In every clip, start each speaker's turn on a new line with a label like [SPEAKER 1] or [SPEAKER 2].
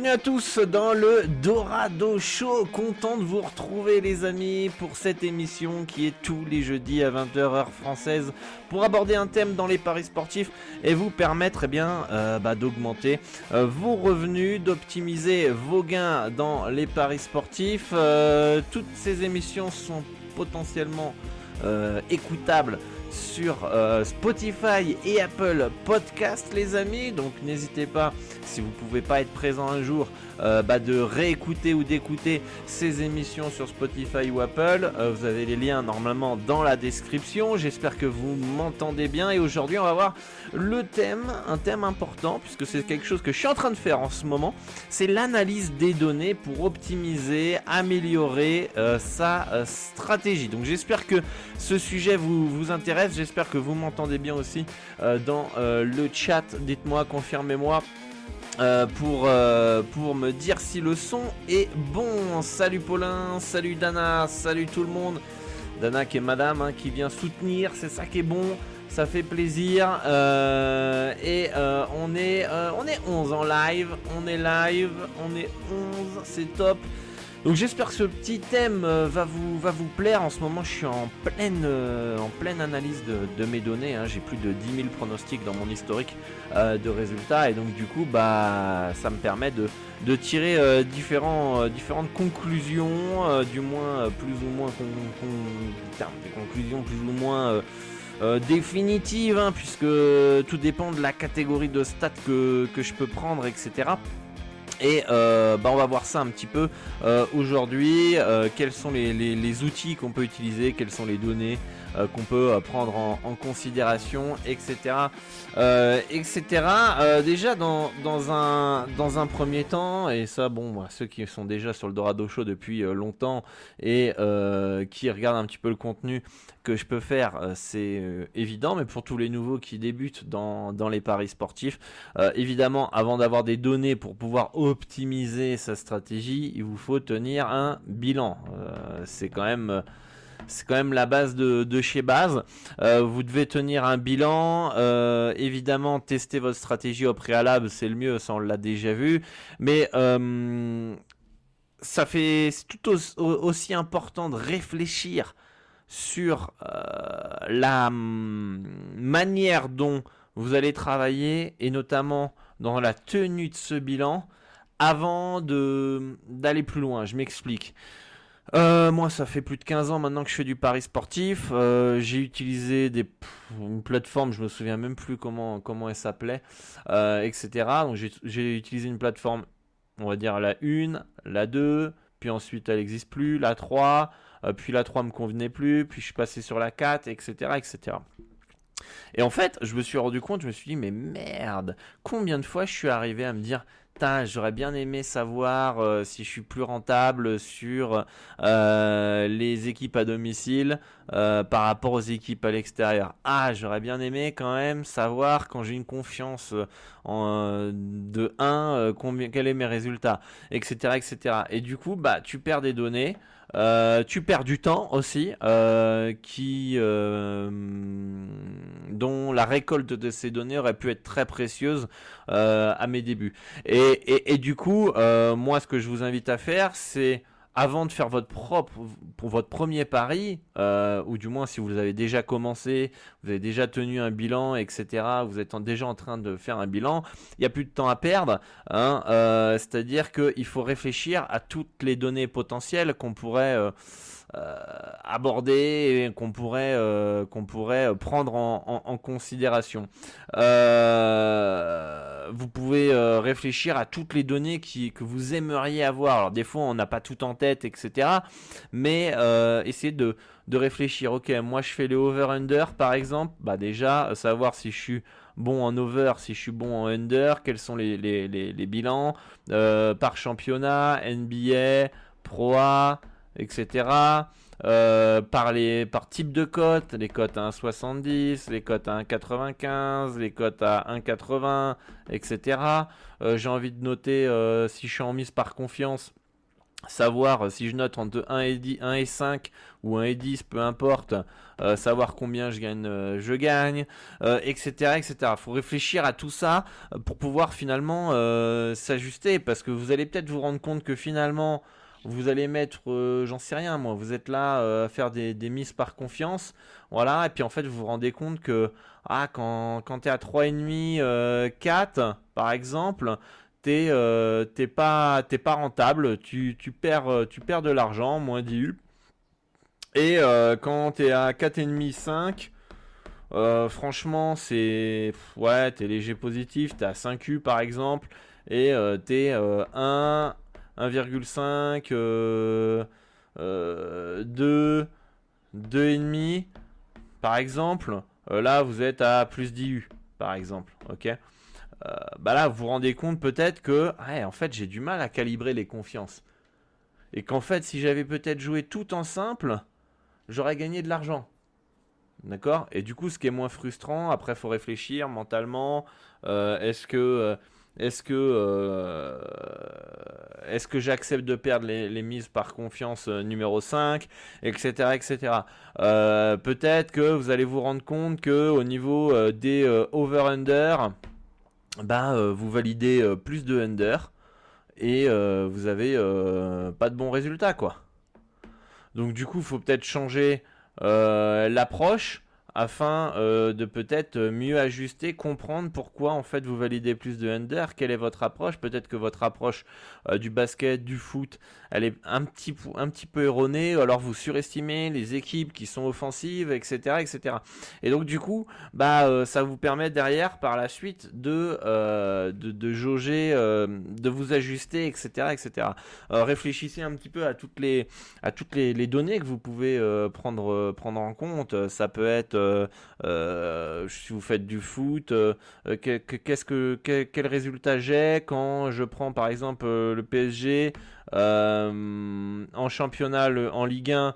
[SPEAKER 1] bienvenue à tous dans le Dorado Show. Content de vous retrouver les amis pour cette émission qui est tous les jeudis à 20h heure française pour aborder un thème dans les paris sportifs et vous permettre eh bien euh, bah, d'augmenter euh, vos revenus, d'optimiser vos gains dans les paris sportifs. Euh, toutes ces émissions sont potentiellement écoutables sur Spotify et Apple Podcast les amis. Donc n'hésitez pas si vous pouvez pas être présent un jour, euh, bah, de réécouter ou d'écouter ces émissions sur Spotify ou Apple. Euh, vous avez les liens normalement dans la description. J'espère que vous m'entendez bien. Et aujourd'hui, on va voir le thème, un thème important, puisque c'est quelque chose que je suis en train de faire en ce moment. C'est l'analyse des données pour optimiser, améliorer euh, sa stratégie. Donc j'espère que ce sujet vous, vous intéresse. J'espère que vous m'entendez bien aussi dans le chat. Dites-moi, confirmez-moi. Euh, pour, euh, pour me dire si le son est bon. Salut Paulin, salut Dana, salut tout le monde. Dana qui est madame, hein, qui vient soutenir, c'est ça qui est bon, ça fait plaisir. Euh, et on, est, on est 11 en live, on est live, on est 11, c'est top. Donc j'espère que ce petit thème euh, va vous, va vous plaire. En ce moment, je suis en pleine, euh, en pleine analyse de, mes données. Hein. J'ai plus de 10 000 pronostics dans mon historique euh, de résultats. Et donc du coup, bah, ça me permet de, de tirer différents, différentes conclusions, du moins plus ou moins des conclusions plus ou moins définitives, hein, puisque tout dépend de la catégorie de stats que, que je peux prendre, etc. Et euh, bah on va voir ça un petit peu euh, aujourd'hui. Euh, quels sont les, outils qu'on peut utiliser, quelles sont les données qu'on peut prendre en, considération, etc. etc. déjà dans, dans, un, dans un premier temps, et ça bon, ceux qui sont déjà sur le Dorado Show depuis longtemps et qui regardent un petit peu le contenu que je peux faire, euh, c'est euh, évident, mais pour tous les nouveaux qui débutent dans, les paris sportifs, euh, évidemment, avant d'avoir des données pour pouvoir optimiser sa stratégie, il vous faut tenir un bilan. c'est quand même c'est quand même la base de, chez base. vous devez tenir un bilan. évidemment, tester votre stratégie au préalable, c'est le mieux, ça on l'a déjà vu. Mais ça fait tout aussi important de réfléchir sur euh, la manière dont vous allez travailler et notamment dans la tenue de ce bilan avant d'aller plus loin. Je m'explique. Euh, moi, ça fait plus de 15 ans maintenant que je fais du pari sportif. Euh, j'ai utilisé des, une plateforme, je me souviens même plus comment, comment elle s'appelait, etc. Donc j'ai utilisé une plateforme, on va dire la 1, la 2, puis ensuite elle n'existe plus, la 3, euh, puis la 3 me convenait plus, puis je suis passé sur la 4, etc., etc. Et en fait, je me suis rendu compte, je me suis dit, mais merde, combien de fois je suis arrivé à me dire, j'aurais bien aimé savoir euh, si je suis plus rentable sur euh, les équipes à domicile par rapport aux équipes à l'extérieur. Ah, j'aurais bien aimé quand même savoir quand j'ai une confiance de 1, combien, quels sont mes résultats, etc., etc. Et du coup, bah, tu perds des données. Euh, tu perds du temps aussi, euh, qui, euh, dont la récolte de ces données aurait pu être très précieuse à mes débuts. Et, du coup, moi, ce que je vous invite à faire, c'est avant de faire votre propre, pour votre premier pari, euh, ou du moins si vous avez déjà commencé, vous avez déjà tenu un bilan, etc., vous êtes déjà en train de faire un bilan, il n'y a plus de temps à perdre. Hein, euh, c'est-à-dire qu'il faut réfléchir à toutes les données potentielles qu'on pourrait... Euh, aborder et qu'on pourrait, euh, qu'on pourrait prendre en, considération. Euh, vous pouvez réfléchir à toutes les données qui, que vous aimeriez avoir. Alors des fois on n'a pas tout en tête, etc. Mais essayez de, de réfléchir. Ok, moi je fais les over-under par exemple. Bah déjà savoir si je suis bon en over, si je suis bon en under, quels sont les, bilans par championnat, NBA, Pro etc. Euh, par, les, par type de cote, les cotes à 1,70, les cotes à 1,95, les cotes à 1,80, etc. Euh, j'ai envie de noter euh, si je suis en mise par confiance, savoir si je note entre 1 et, 10, 1 et 5 ou 1 et 10, peu importe, savoir combien je gagne, je gagne, etc., etc. Faut réfléchir à tout ça pour pouvoir finalement s'ajuster parce que vous allez peut-être vous rendre compte que finalement vous allez mettre, euh, j'en sais rien moi, vous êtes là euh, à faire des, mises par confiance, voilà, et puis en fait vous vous rendez compte que ah, quand, quand tu es à 3,5, euh, 4 par exemple, t'es t'es pas, rentable, tu, tu, perds, tu perds de l'argent, moins 10 U. Et quand tu es à 4,5, 5, franchement, c'est. Ouais, t'es léger positif, t'es à 5 U par exemple, et t'es 1, 1,5, 2, 2,5 par exemple. Euh, là, vous êtes à plus 10 U par exemple. Ok? Euh, bah là, vous vous rendez compte peut-être que, en fait, j'ai du mal à calibrer les confiances. Et qu'en fait, si j'avais peut-être joué tout en simple, j'aurais gagné de l'argent. D'accord? Et du coup, ce qui est moins frustrant, après, il faut réfléchir mentalement. Euh, est-ce que est-ce que, euh, que j'accepte de perdre les, mises par confiance euh, numéro 5, etc. etc. Euh, peut-être que vous allez vous rendre compte que au niveau des over-under, bah, vous validez plus de under et vous avez pas de bons résultats. Quoi. Donc du coup, il faut peut-être changer l'approche afin euh, de peut-être mieux ajuster, comprendre pourquoi en fait vous validez plus de under, quelle est votre approche, peut-être que votre approche euh, du basket, du foot, elle est un petit, peu erronée, alors vous surestimez les équipes qui sont offensives, etc. etc. Et donc du coup, bah, euh, ça vous permet derrière par la suite de, de, jauger, de vous ajuster, etc. etc. réfléchissez un petit peu à toutes les, à toutes les, données que vous pouvez prendre, prendre en compte. Ça peut être euh, euh, si vous faites du foot, euh, que quel, résultat j'ai quand je prends par exemple le PSG en championnat en Ligue 1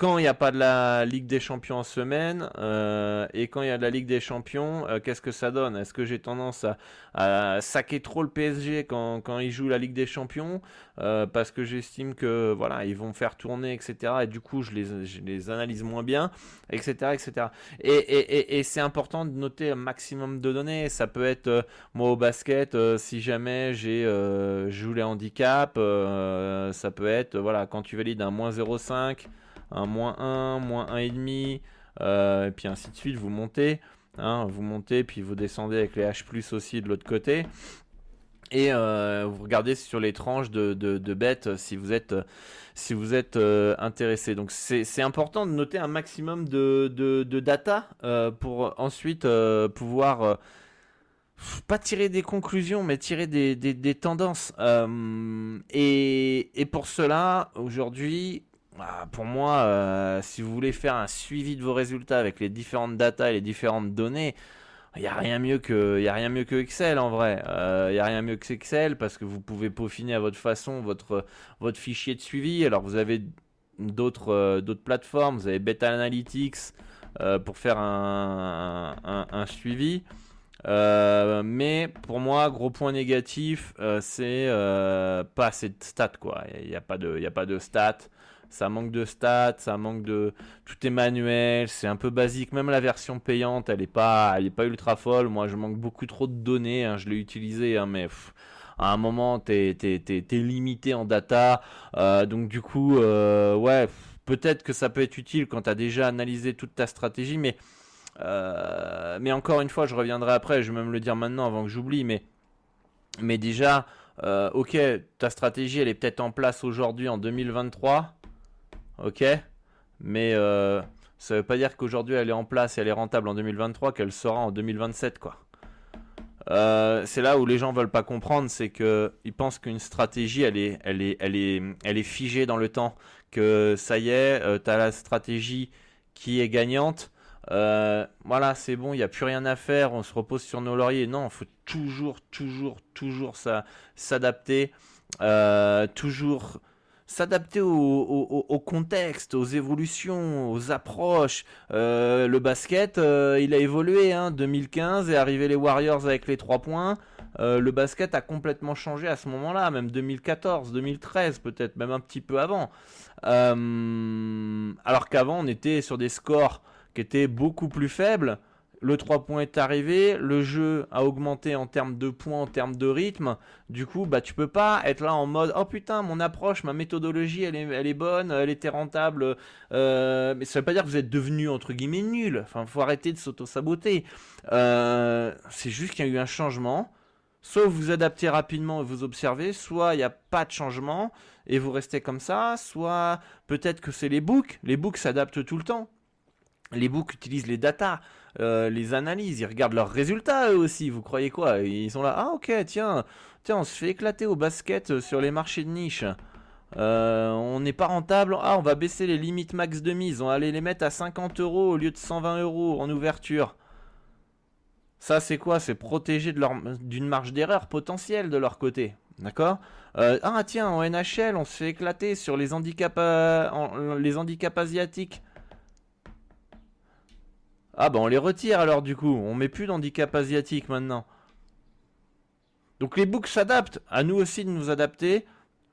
[SPEAKER 1] quand il n'y a pas de la Ligue des Champions en semaine euh, et quand il y a de la Ligue des Champions, euh, qu'est-ce que ça donne? Est-ce que j'ai tendance à, saquer trop le PSG quand, quand ils jouent la Ligue des Champions? Euh, parce que j'estime que voilà ils vont faire tourner etc et du coup je les, analyse moins bien etc etc et, et, et, c'est important de noter un maximum de données. Ça peut être moi au basket si jamais j'ai joue les handicaps ça peut être voilà quand tu valides un moins 0,5 un moins 1, moins 1,5, euh, et puis ainsi de suite, vous montez, hein, vous montez, puis vous descendez avec les H+, aussi de l'autre côté. Et euh, vous regardez sur les tranches de, de, bêtes si vous êtes, si vous êtes euh, intéressé. Donc c'est important de noter un maximum de, de data pour ensuite pouvoir pas tirer des conclusions, mais tirer des, des, des tendances. et, et pour cela, aujourd'hui, pour moi, euh, si vous voulez faire un suivi de vos résultats avec les différentes datas et les différentes données, il n'y a rien mieux que, a rien mieux que Excel en vrai. Il euh, n'y a rien mieux que Excel parce que vous pouvez peaufiner à votre façon votre fichier de suivi. Alors vous avez d'autres euh, plateformes, vous avez Beta Analytics pour faire un, suivi. mais pour moi, gros point négatif, c'est pas assez de stats quoi. Il n'y il a pas de stats ça manque de stats, ça manque de tout est manuel, c'est un peu basique. Même la version payante, elle est pas, elle est pas ultra folle. Moi, je manque beaucoup trop de données. Hein. je l'ai utilisé, hein, mais à un moment, tu es, limité en data. donc du coup, ouais, peut-être que ça peut être utile quand tu as déjà analysé toute ta stratégie, mais, mais encore une fois, je reviendrai après, je vais même le dire maintenant avant que j'oublie, mais, mais déjà, ok, ta stratégie, elle est peut-être en place aujourd'hui en 2023, ok, mais ça veut pas dire qu'aujourd'hui elle est en place et elle est rentable en 2023 qu'elle sera en 2027 quoi. Euh, c'est là où les gens veulent pas comprendre, c'est que ils pensent qu'une stratégie elle est, elle est, elle est, elle est figée dans le temps, que ça y est, euh, tu as la stratégie qui est gagnante. Euh, voilà, c'est bon, il n'y a plus rien à faire, on se repose sur nos lauriers. Non, il faut toujours, toujours, toujours s'adapter, toujours s'adapter au, contexte, aux évolutions, aux approches. Euh, le basket, euh, il a évolué. Hein, 2015 est arrivé les Warriors avec les 3 points. Euh, le basket a complètement changé à ce moment-là, même 2014, 2013 peut-être, même un petit peu avant. alors qu'avant, on était sur des scores qui étaient beaucoup plus faibles le 3 points est arrivé, le jeu a augmenté en termes de points, en termes de rythme. Du coup, bah tu peux pas être là en mode oh putain mon approche, ma méthodologie elle est, elle bonne, elle était rentable. Euh, mais ça veut pas dire que vous êtes devenu entre guillemets nul. Enfin, faut arrêter de s'auto-saboter. Euh, c'est juste qu'il y a eu un changement. Soit vous vous adaptez rapidement et vous observez, soit il n'y a pas de changement et vous restez comme ça, soit peut-être que c'est les books. Les books s'adaptent tout le temps. Les books utilisent les datas. Euh, les analyses, ils regardent leurs résultats eux aussi. Vous croyez quoi? Ils sont là, ah ok, tiens, tiens, on se fait éclater au basket euh, sur les marchés de niche. Euh, on n'est pas rentable. Ah, on va baisser les limites max de mise. On va aller les mettre à 50 euros au lieu de 120 euros en ouverture. Ça, c'est quoi? C'est protéger d'une marge d'erreur potentielle de leur côté. D'accord? Ah, tiens, en NHL, on se fait éclater sur les handicaps, les handicaps asiatiques. Ah bah on les retire alors du coup, on met plus d'handicap asiatique maintenant. Donc les books s'adaptent, à nous aussi de nous adapter,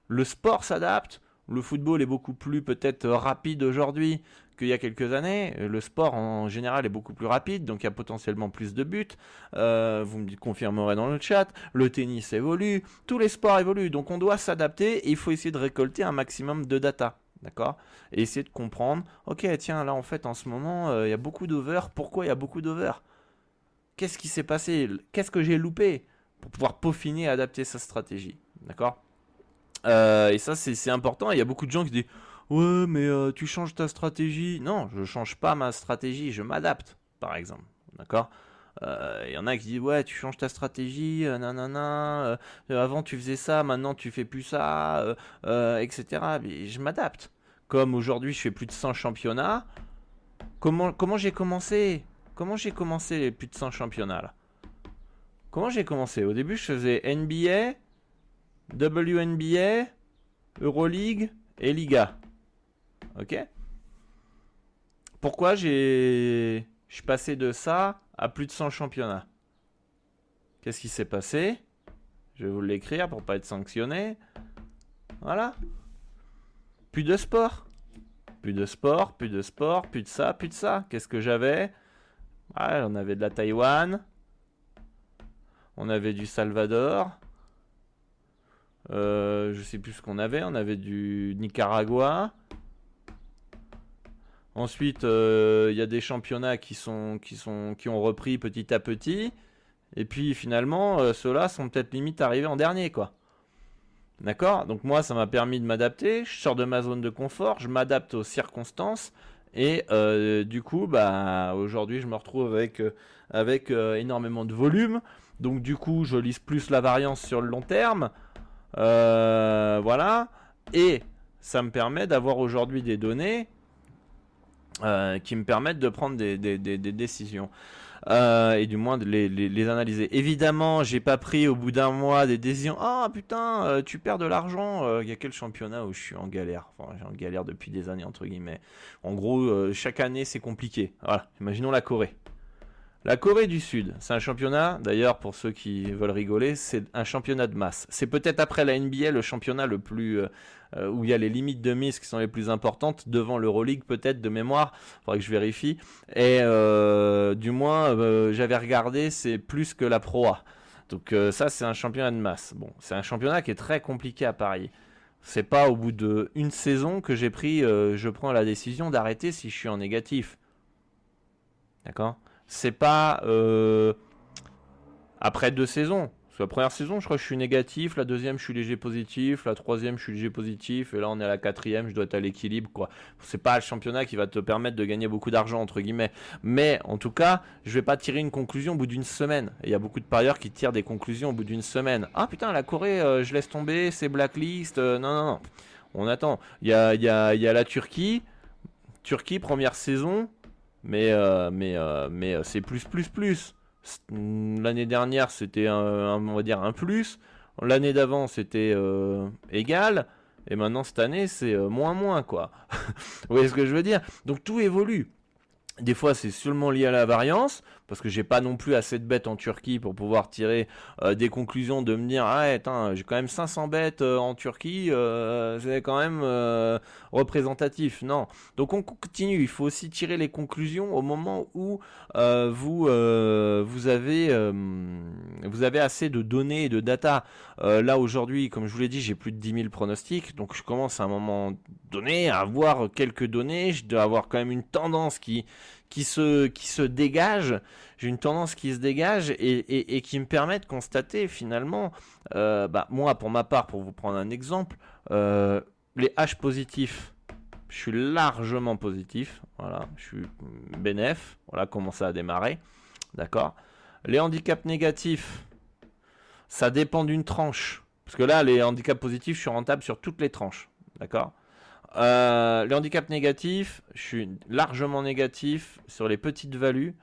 [SPEAKER 1] le sport s'adapte, le football est beaucoup plus peut-être rapide aujourd'hui qu'il y a quelques années, le sport en général est beaucoup plus rapide, donc il y a potentiellement plus de buts, euh, vous me confirmerez dans le chat, le tennis évolue, tous les sports évoluent, donc on doit s'adapter et il faut essayer de récolter un maximum de data. D'accord? Et essayer de comprendre, ok, tiens, là en fait en ce moment, euh, il y a beaucoup d'over. Pourquoi il y a beaucoup d'over? Qu'est-ce qui s'est passé? Qu'est-ce que j'ai loupé Pour pouvoir peaufiner et adapter sa stratégie? D'accord? Euh, Et ça, c'est important. Il y a beaucoup de gens qui disent Ouais, mais euh, tu changes ta stratégie. Non, je ne change pas ma stratégie, je m'adapte, par exemple. D'accord? Il y en a qui disent ouais tu changes ta stratégie nanana avant tu faisais ça maintenant tu fais plus ça etc mais je m'adapte. Comme aujourd'hui je fais plus de 100 championnats, comment, comment j'ai commencé Comment j'ai commencé les plus de 100 championnats Comment j'ai commencé? Au début je faisais NBA, WNBA, Euroleague et Liga. Ok? Pourquoi j'ai... Je suis passé de ça à plus de 100 championnats. Qu'est-ce qui s'est passé? Je vais vous l'écrire pour pas être sanctionné. Voilà. Plus de sport. Plus de sport, plus de sport, plus de ça, plus de ça. Qu'est-ce que j'avais? On avait de la Taïwan. On avait du Salvador. Euh, je sais plus ce qu'on avait. On avait du Nicaragua. Ensuite, euh, il y a des championnats qui, sont, qui, sont, qui ont repris petit à petit. Et puis finalement, euh, ceux-là sont peut-être limite arrivés en dernier, quoi. D'accord? Donc moi, ça m'a permis de m'adapter. Je sors de ma zone de confort, je m'adapte aux circonstances. Et euh, du coup, bah, aujourd'hui, je me retrouve avec, avec énormément de volume. Donc du coup, je lise plus la variance sur le long terme. voilà. Et ça me permet d'avoir aujourd'hui des données qui me permettent de prendre des décisions. Euh, et du moins de les, analyser. Évidemment, j'ai pas pris au bout d'un mois des décisions. Ah putain, euh, tu perds de l'argent. Il euh, y a quel championnat où je suis en galère? Enfin, j'ai en galère depuis des années entre guillemets. En gros, chaque année c'est compliqué. Voilà. Imaginons la Corée. La Corée du Sud, c'est un championnat, d'ailleurs pour ceux qui veulent rigoler, c'est un championnat de masse. C'est peut-être après la NBA le championnat le plus euh, où il y a les limites de mise qui sont les plus importantes, devant l'Euroleague peut-être de mémoire, faudrait que je vérifie. Et euh, du moins, euh, j'avais regardé, c'est plus que la Pro Donc ça, c'est un championnat de masse. Bon, c'est un championnat qui est très compliqué à parier. C'est pas au bout d'une saison que j'ai pris, je prends la décision d'arrêter si je suis en négatif. D'accord? C'est pas après deux saisons la première saison, je crois que je suis négatif, la deuxième, je suis léger positif, la troisième, je suis léger positif, et là, on est à la quatrième, je dois être à l'équilibre, quoi. C'est pas le championnat qui va te permettre de gagner beaucoup d'argent, entre guillemets. Mais, en tout cas, je vais pas tirer une conclusion au bout d'une semaine. Il y a beaucoup de parieurs qui tirent des conclusions au bout d'une semaine. Ah putain, la Corée, euh, je laisse tomber, c'est blacklist. Euh, non, non, non. On attend. Il y a, y, a, y a la Turquie. Turquie, première saison. Mais, euh, mais, mais c'est plus, plus, plus. L'année dernière, c'était un, dire un plus. L'année d'avant, c'était euh, égal. Et maintenant, cette année, c'est euh, moins moins, quoi. Vous voyez ce que je veux dire? Donc tout évolue. Des fois, c'est seulement lié à la variance, parce que j'ai pas non plus assez de bêtes en Turquie pour pouvoir tirer euh, des conclusions de me dire ah j'ai quand même 500 bêtes euh, en Turquie, euh, c'est quand même représentatif. Non. Donc on continue. Il faut aussi tirer les conclusions au moment où vous avez vous avez assez de données et de data. là aujourd'hui, comme je vous l'ai dit, j'ai plus de 10 000 pronostics, donc je commence à un moment donné à avoir quelques données. Je dois avoir quand même une tendance qui qui se, qui j'ai une tendance qui se dégage et, et, qui me permet de constater finalement, euh, bah, moi pour ma part, pour vous prendre un exemple, euh, les H positifs, je suis largement positif, voilà, je suis bénéf, voilà comment ça a démarré, d'accord. Les handicaps négatifs, ça dépend d'une tranche, parce que là, les handicaps positifs, je suis rentable sur toutes les tranches, d'accord. Euh, les handicaps négatifs, je suis largement négatif sur les petites values.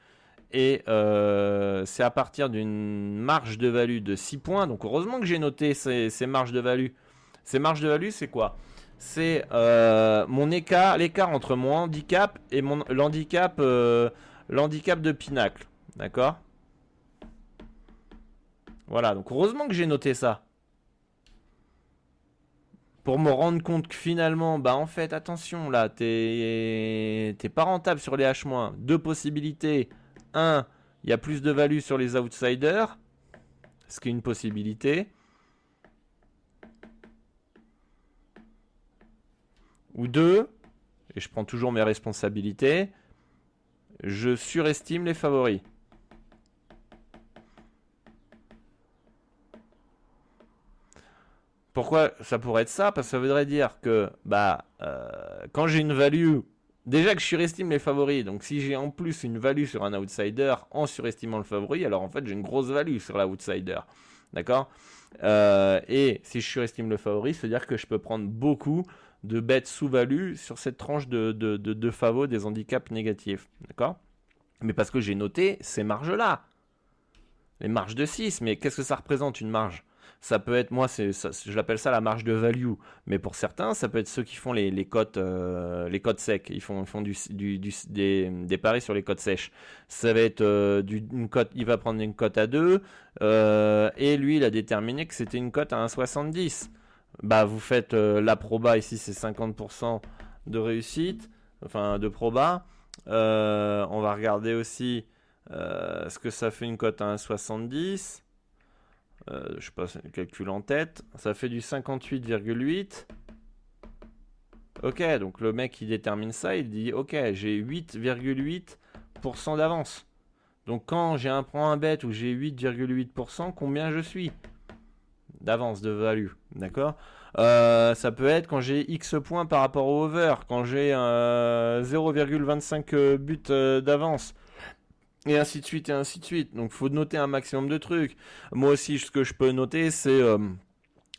[SPEAKER 1] Et euh, c'est à partir d'une marge de value de 6 points. Donc heureusement que j'ai noté ces, marges de value. Ces marges de value, c'est quoi? C'est euh, mon écart, l'écart entre mon handicap et mon l'handicap, l'handicap de pinacle. D'accord? Voilà, donc heureusement que j'ai noté ça pour me rendre compte que finalement, bah en fait, attention, là, t'es pas rentable sur les H-. Deux possibilités. Un, il y a plus de value sur les outsiders, ce qui est une possibilité. Ou deux, et je prends toujours mes responsabilités, je surestime les favoris. Pourquoi ça pourrait être ça? Parce que ça voudrait dire que bah euh, quand j'ai une value, déjà que je surestime les favoris, donc si j'ai en plus une value sur un outsider en surestimant le favori, alors en fait j'ai une grosse value sur l'outsider. D'accord? Euh, Et si je surestime le favori, c'est-à-dire que je peux prendre beaucoup de bêtes sous-value sur cette tranche de, de, de, des handicaps négatifs. D'accord? Mais parce que j'ai noté ces marges-là. Les marges de 6, mais qu'est-ce que ça représente une marge? Ça peut être, moi, c'est, je l'appelle ça la marge de value. Mais pour certains, ça peut être ceux qui font les, les cotes, euh, les cotes secs. Ils font, font du, des, paris sur les cotes sèches. Ça va être euh, une cote, il va prendre une cote à 2. Euh, et lui, il a déterminé que c'était une cote à 1,70. Bah, vous faites la proba ici, c'est 50% de réussite, enfin de proba. on va regarder aussi ce que ça fait une cote à 1,70. Euh, je passe le calcul en tête. Ça fait du 58,8. Ok, donc le mec qui détermine ça, il dit ok, j'ai 8,8% d'avance. Donc quand j'ai un point un bet où j'ai 8,8%, combien je suis d'avance de value D'accord? Euh, Ça peut être quand j'ai X points par rapport au over, quand j'ai 0,25 buts euh, d'avance et ainsi de suite et ainsi de suite. Donc faut noter un maximum de trucs. Moi aussi, ce que je peux noter, c'est euh,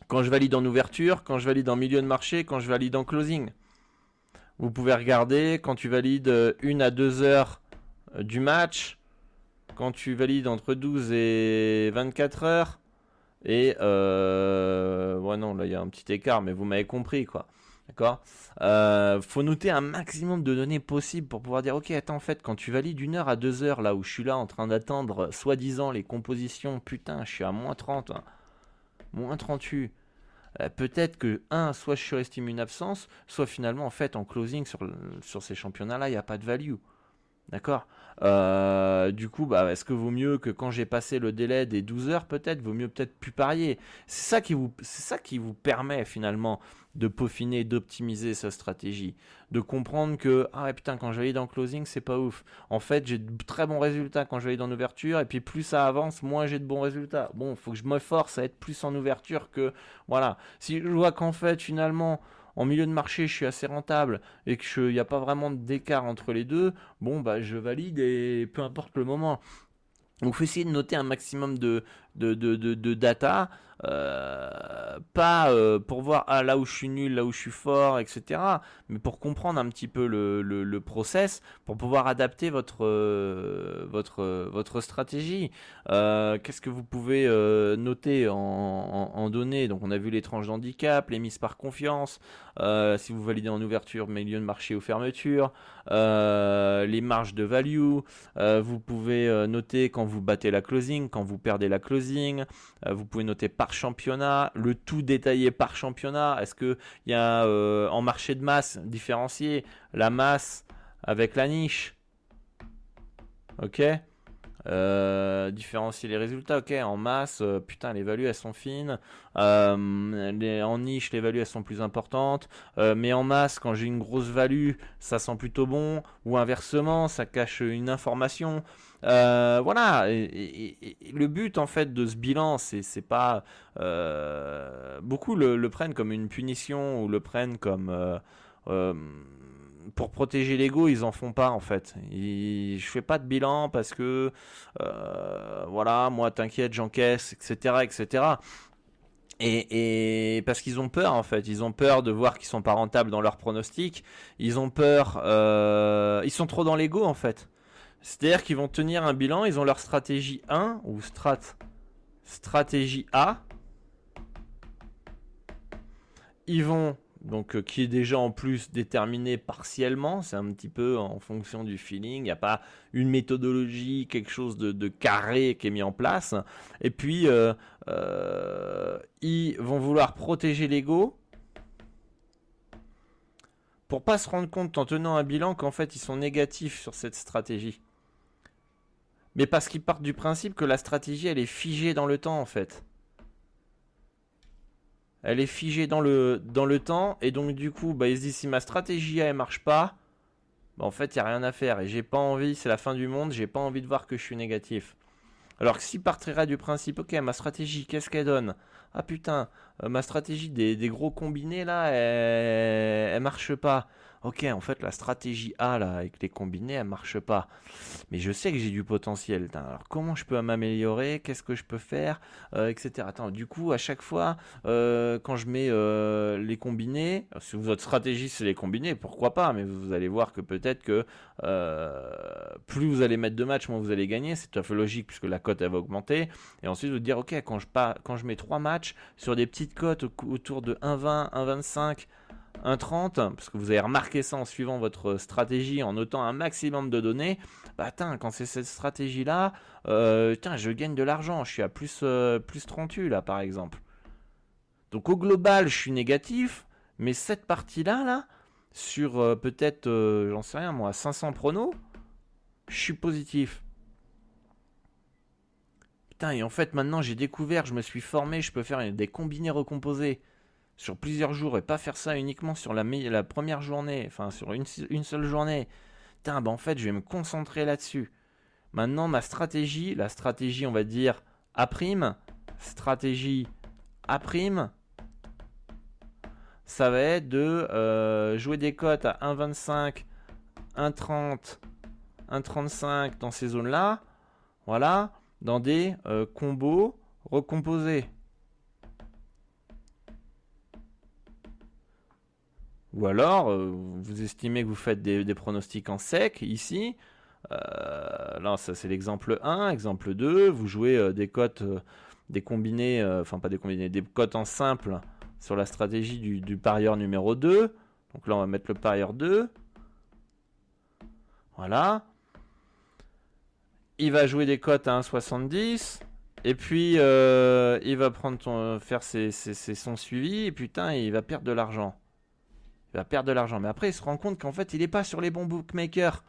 [SPEAKER 1] quand je valide en ouverture, quand je valide en milieu de marché, quand je valide en closing. Vous pouvez regarder quand tu valides euh, une à deux heures euh, du match, quand tu valides entre 12 et 24 heures. Et euh, ouais non, là il y a un petit écart, mais vous m'avez compris quoi. D'accord euh, Faut noter un maximum de données possibles pour pouvoir dire ok, attends, en fait, quand tu valides une heure à deux heures, là où je suis là en train d'attendre soi-disant les compositions, putain, je suis à moins 30, hein. moins 38. Euh, peut-être que, un, soit je surestime une absence, soit finalement, en fait, en closing sur, sur ces championnats-là, il n'y a pas de value. D'accord euh, du coup, bah, est-ce que vaut mieux que quand j'ai passé le délai des 12 heures, peut-être, vaut mieux peut-être plus parier? C'est ça qui vous, ça qui vous permet finalement de peaufiner, d'optimiser sa stratégie, de comprendre que ah putain quand je vais dans closing c'est pas ouf. En fait j'ai de très bons résultats quand je vais dans l'ouverture et puis plus ça avance moins j'ai de bons résultats. Bon faut que je me force à être plus en ouverture que voilà. Si je vois qu'en fait finalement en milieu de marché, je suis assez rentable et qu'il n'y a pas vraiment d'écart entre les deux, bon, bah, je valide et peu importe le moment. Donc, faut essayer de noter un maximum de, de, de, de data euh, pas euh, pour voir ah, là où je suis nul, là où je suis fort, etc. Mais pour comprendre un petit peu le, le, process, pour pouvoir adapter votre euh, votre votre stratégie. Qu'est-ce que vous pouvez noter en, en, données? Donc on a vu les tranches d'handicap, les mises par confiance, si vous validez en ouverture, milieu de marché ou fermeture, les marges de value. vous pouvez noter quand vous battez la closing, quand vous perdez la closing. Vous pouvez noter par championnat, le tout détaillé par championnat. Est-ce qu'il y a euh, en marché de masse différencié la masse avec la niche? Ok. Euh, différencier les résultats, ok, en masse, euh, putain, les values elles sont fines, en niche les values elles sont plus importantes, mais en masse, quand j'ai une grosse value, ça sent plutôt bon, ou inversement, ça cache une information. Euh, voilà, le but en fait de ce bilan, c'est pas euh, beaucoup le, prennent comme une punition ou le prennent comme euh, pour protéger l'ego, ils en font pas en fait. je fais pas de bilan parce que voilà, moi t'inquiète, j'encaisse, etc., etc. Et, parce qu'ils ont peur en fait, ils ont peur de voir qu'ils sont pas rentables dans leurs pronostics, ils ont peur, ils sont trop dans l'ego en fait. C'est-à-dire qu'ils vont tenir un bilan, ils ont leur stratégie 1 ou strat, stratégie A. Ils vont, donc euh, qui est déjà en plus déterminé partiellement, c'est un petit peu en fonction du feeling, il n'y a pas une méthodologie, quelque chose de, carré qui est mis en place. Et puis, euh, euh, ils vont vouloir protéger l'ego pour pas se rendre compte en tenant un bilan qu'en fait ils sont négatifs sur cette stratégie mais parce qu'ils partent du principe que la stratégie, elle est figée dans le temps, en fait. Elle est figée dans le, dans le temps, et donc du coup, bah, ils se disent si ma stratégie, elle marche pas, bah, en fait, il n'y a rien à faire, et j'ai pas envie, c'est la fin du monde, j'ai pas envie de voir que je suis négatif. Alors que s'ils partiraient du principe, ok, ma stratégie, qu'est-ce qu'elle donne? Ah putain, euh, ma stratégie des, gros combinés là, elle marche pas ok, en fait, la stratégie A, là, avec les combinés, elle marche pas. Mais je sais que j'ai du potentiel. Alors, comment je peux m'améliorer? Qu'est-ce que je peux faire? Euh, Etc. Attends, du coup, à chaque fois, euh, quand je mets euh, les combinés, si votre stratégie, c'est les combinés, pourquoi pas? Mais vous allez voir que peut-être que plus vous allez mettre de matchs, moins vous allez gagner. C'est tout à fait logique, puisque la cote, elle va augmenter. Et ensuite, vous dire, ok, quand je, quand je mets trois matchs sur des petites cotes autour de 1,20, 1,25, 1,30, parce que vous avez remarqué ça en suivant votre stratégie, en notant un maximum de données, bah quand c'est cette stratégie-là, euh, je gagne de l'argent, je suis à plus, euh, plus 38 là par exemple. Donc au global, je suis négatif, mais cette partie-là, là, sur euh, peut-être, euh, j'en sais rien moi, 500 pronos, je suis positif. Putain, et en fait maintenant j'ai découvert, je me suis formé, je peux faire des combinés recomposés sur plusieurs jours et pas faire ça uniquement sur la, la première journée, enfin sur une, seule journée. Tiens, bah en fait, je vais me concentrer là-dessus. Maintenant, ma stratégie, la stratégie, on va dire A', stratégie A', ça va être de euh, jouer des cotes à 1,25, 1,30, 1,35 dans ces zones-là. Voilà, dans des euh, combos recomposés. Ou alors, euh, vous estimez que vous faites des, pronostics en sec ici. Euh, là, ça c'est l'exemple 1. Exemple 2, vous jouez euh, des cotes, des combinés, enfin pas des combinés, des cotes en simple sur la stratégie du, parieur numéro 2. Donc là, on va mettre le parieur 2. Voilà. Il va jouer des cotes à 1,70. Et puis, il va prendre faire son suivi. Et putain, il va perdre de l'argent va perdre de l'argent. Mais après, il se rend compte qu'en fait, il n'est pas sur les bons bookmakers.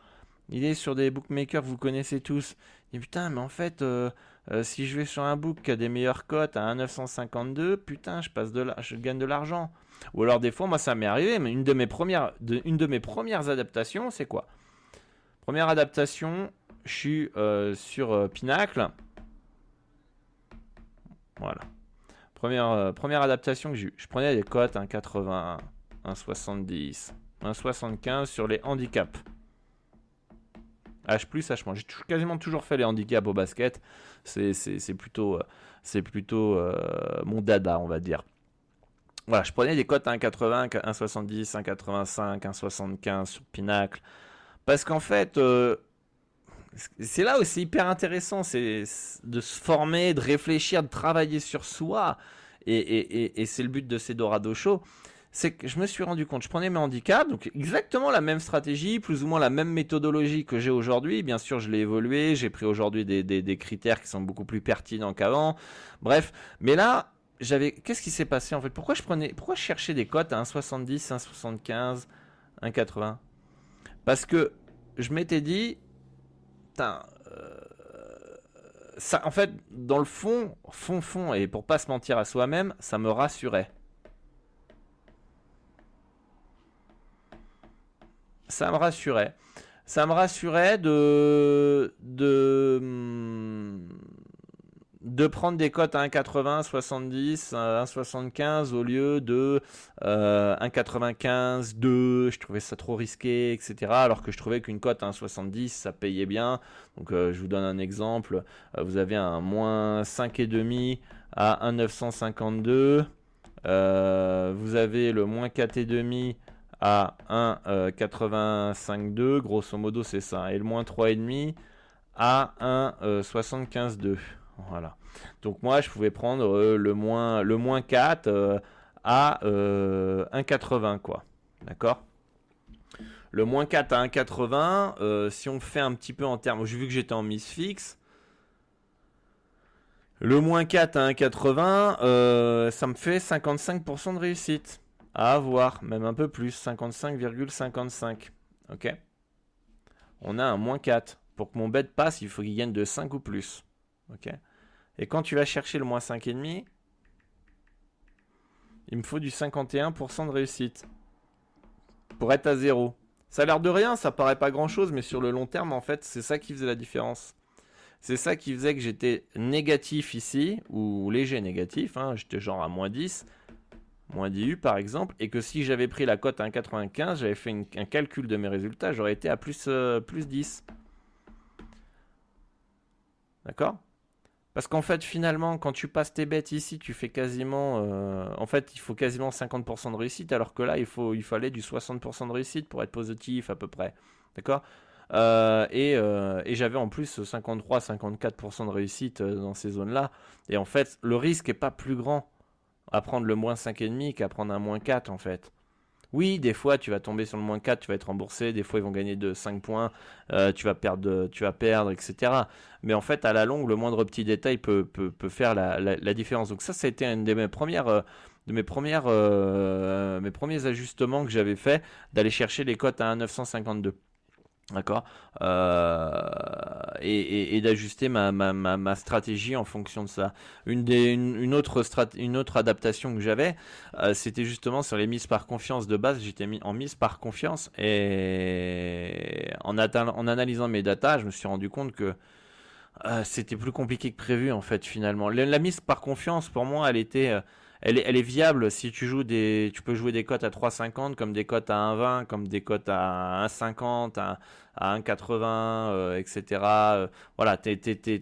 [SPEAKER 1] Il est sur des bookmakers que vous connaissez tous. Et putain, mais en fait, euh, euh, si je vais sur un book qui a des meilleures cotes à 1,952, putain, je passe de la... je gagne de l'argent. Ou alors des fois, moi ça m'est arrivé, mais une de mes premières, une de mes premières adaptations, c'est quoi? Première adaptation, je suis euh, sur Pinacle. Voilà. Première, première adaptation que j'ai eue. Je prenais des cotes 1,80, 1,70, 1,75 sur les handicaps. H+, H-. J'ai quasiment toujours fait les handicaps au basket. C'est plutôt, c'est plutôt euh, euh, mon dada, on va dire. Voilà, je prenais des cotes à 1,80, 1,70, 1,85, 1,75 sur Pinacle. Parce qu'en fait, euh, c'est là aussi hyper intéressant, c'est de se former, de réfléchir, de travailler sur soi. Et, et c'est le but de ces Dorado Show c'est que je me suis rendu compte, je prenais mes handicaps, donc exactement la même stratégie, plus ou moins la même méthodologie que j'ai aujourd'hui. Bien sûr, je l'ai évolué, j'ai pris aujourd'hui des, critères qui sont beaucoup plus pertinents qu'avant. Bref, mais là, j'avais, qu'est-ce qui s'est passé en fait? Pourquoi je prenais, pourquoi cherchais des cotes à 1,70, 1,75, 1,80 Parce que je m'étais dit, putain, euh, en fait, dans le fond, fond, fond, et pour pas se mentir à soi-même, ça me rassurait. Ça me rassurait. Ça me rassurait de, de prendre des cotes à 1,80, 70, 1,75 au lieu de euh, 1,95, 2. Je trouvais ça trop risqué, etc. Alors que je trouvais qu'une cote à 1,70, ça payait bien. Donc euh, je vous donne un exemple. Euh, vous avez un moins 5,5 à 1,952. Euh, vous avez le moins 4,5 à 1,85,2, euh, grosso modo c'est ça, et le moins 3,5 à 1,75,2. Euh, voilà. Donc moi je pouvais prendre euh, le, moins, le moins 4 à 1,80 quoi. D'accord? Le moins 4 à 1,80, si on fait un petit peu en termes, j'ai vu que j'étais en mise fixe. Le moins 4 à 1,80, ça me fait 55% de réussite à avoir, même un peu plus, 55,55. Ok On a un moins 4. Pour que mon bet passe, il faut qu'il gagne de 5 ou plus. Ok Et quand tu vas chercher le moins 5,5, il me faut du 51% de réussite. Pour être à 0. Ça a l'air de rien, ça paraît pas grand chose, mais sur le long terme, en fait, c'est ça qui faisait la différence. C'est ça qui faisait que j'étais négatif ici, ou léger négatif, hein, j'étais genre à moins 10, moins 10 U par exemple, et que si j'avais pris la cote à 1,95, j'avais fait un calcul de mes résultats, j'aurais été à plus, euh, plus 10. D'accord? Parce qu'en fait, finalement, quand tu passes tes bêtes ici, tu fais quasiment. Euh, en fait, il faut quasiment 50% de réussite, alors que là, il, fallait du 60% de réussite pour être positif à peu près. D'accord? Euh, et, et j'avais en plus 53-54% de réussite dans ces zones-là. Et en fait, le risque n'est pas plus grand à prendre le moins 5,5 qu'à prendre un moins 4 en fait. Oui, des fois tu vas tomber sur le moins 4, tu vas être remboursé, des fois ils vont gagner de 5 points, euh, tu vas perdre, tu vas perdre, etc. Mais en fait, à la longue, le moindre petit détail peut, faire la, différence. Donc ça, ça a été une de mes premières, euh, de mes premières, euh, mes premiers ajustements que j'avais fait, d'aller chercher les cotes à 1,952. D'accord? Euh, et, d'ajuster ma, stratégie en fonction de ça. Une, autre, adaptation que j'avais, euh, c'était justement sur les mises par confiance de base. J'étais mis en mise par confiance et en, analysant mes datas, je me suis rendu compte que euh, c'était plus compliqué que prévu en fait finalement. La, mise par confiance, pour moi, elle était elle est, elle est viable si tu joues des, tu peux jouer des cotes à 3,50 comme des cotes à 1,20, comme des cotes à 1,50, à, à 1,80, etc. Euh, voilà, tu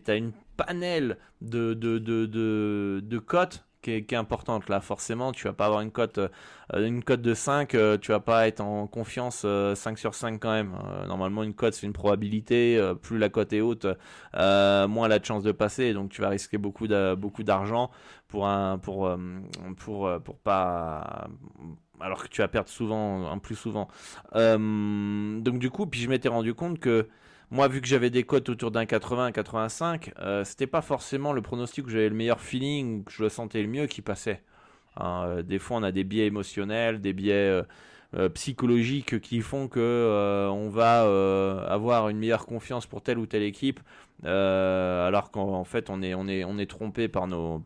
[SPEAKER 1] as une panel de, de, de, de, de cotes qui est, importante. Là forcément tu vas pas avoir une cote euh, une cote de 5 euh, tu vas pas être en confiance 5 sur 5 quand même. Normalement une cote c'est une probabilité plus la cote est haute moins elle a de chance de passer. Donc tu vas risquer beaucoup beaucoup d'argent pour un pour pour pour pas alors que tu vas perdre souvent un plus souvent. Donc du coup puis je m'étais rendu compte que moi, vu que j'avais des cotes autour d'un 80, 85, euh, c'était pas forcément le pronostic où j'avais le meilleur feeling, que je le sentais le mieux qui passait. Hein, euh, des fois, on a des biais émotionnels, des biais. Euh, psychologiques qui font que on va avoir une meilleure confiance pour telle ou telle équipe euh, alors qu'en fait on est, trompé par nos,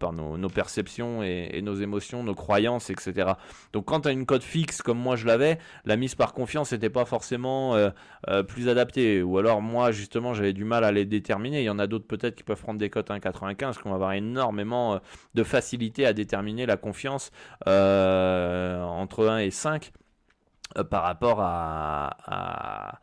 [SPEAKER 1] perceptions et, nos émotions, nos croyances, etc. Donc quand tu as une cote fixe comme moi je l'avais, la mise par confiance n'était pas forcément euh, euh, plus adaptée. Ou alors moi justement j'avais du mal à les déterminer. Il y en a d'autres peut-être qui peuvent prendre des cotes 1,95 qui vont avoir énormément de facilité à déterminer la confiance entre 1 et 5 par rapport à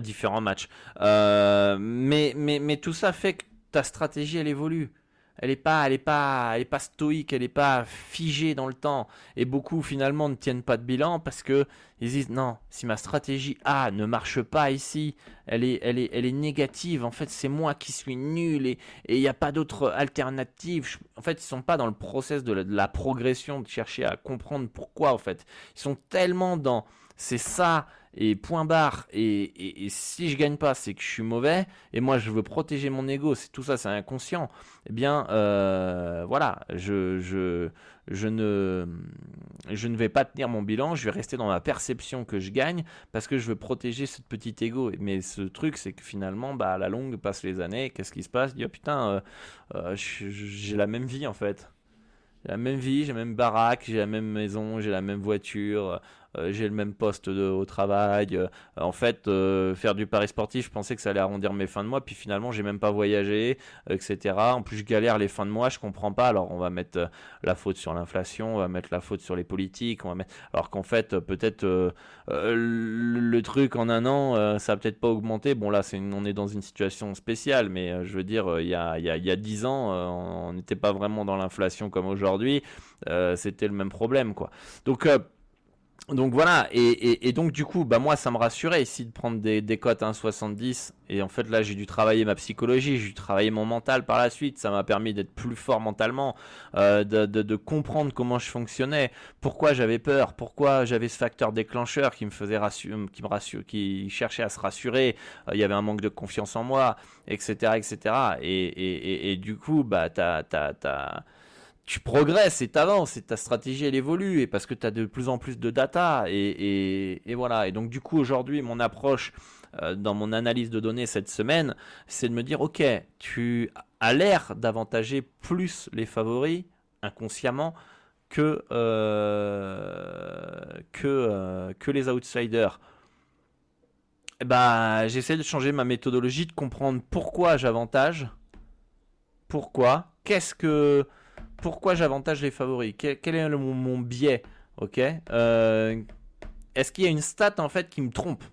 [SPEAKER 1] différents matchs. Euh, mais, mais, mais tout ça fait que ta stratégie, elle évolue. Elle n'est pas, elle est pas, elle est pas stoïque, elle n'est pas figée dans le temps. Et beaucoup finalement ne tiennent pas de bilan parce que ils disent non, si ma stratégie A ne marche pas ici, elle est, elle est, elle est négative. En fait, c'est moi qui suis nul et il n'y a pas d'autre alternative. En fait, ils sont pas dans le process de la progression, de chercher à comprendre pourquoi. En fait, ils sont tellement dans c'est ça et point barre et, si je gagne pas c'est que je suis mauvais et moi je veux protéger mon ego c'est tout ça c'est inconscient eh bien euh, voilà je, je, je ne je ne vais pas tenir mon bilan je vais rester dans ma perception que je gagne parce que je veux protéger ce petit ego. Mais ce truc c'est que finalement bah à la longue passe les années qu'est-ce qui se passe? Oh putain euh, euh, j'ai la même vie en fait. J'ai la même vie, j'ai la même baraque, j'ai la même maison, j'ai la même voiture, j'ai le même poste au travail. Euh, en fait, euh, faire du pari sportif, je pensais que ça allait arrondir mes fins de mois, puis finalement, j'ai même pas voyagé, etc. En plus, je galère les fins de mois, je comprends pas. Alors, on va mettre la faute sur l'inflation, on va mettre la faute sur les politiques, on va mettre... alors qu'en fait, peut-être le truc en un an, ça a peut-être pas augmenté. Bon, là, c'est on est dans une situation spéciale, mais je veux dire, il y a, il y a, 10 ans, on n'était pas vraiment dans l'inflation comme aujourd'hui. C'était le même problème, quoi. Donc, donc voilà, et, donc du coup, bah moi ça me rassurait ici de prendre des, des cotes 1,70 et en fait là j'ai dû travailler ma psychologie, j'ai dû travailler mon mental par la suite, ça m'a permis d'être plus fort mentalement, euh, de, comprendre comment je fonctionnais, pourquoi j'avais peur, pourquoi j'avais ce facteur déclencheur qui me faisait rassurer, qui me qui cherchait à se rassurer, euh, il y avait un manque de confiance en moi, etc. etc. Et, et, du coup, bah t'as... t'as, t'as tu progresses et t'avances et ta stratégie elle évolue et parce que tu as de plus en plus de data et, voilà. Et donc du coup aujourd'hui mon approche euh, dans mon analyse de données cette semaine c'est de me dire ok tu as l'air d'avantager plus les favoris inconsciemment que euh, euh, les outsiders. Bah j'essaie de changer ma méthodologie de comprendre pourquoi j'avantage pourquoi qu'est-ce que pourquoi j'avantage les favoris? Quel, est mon, biais? Ok. Euh, est-ce qu'il y a une stat en fait qui me trompe,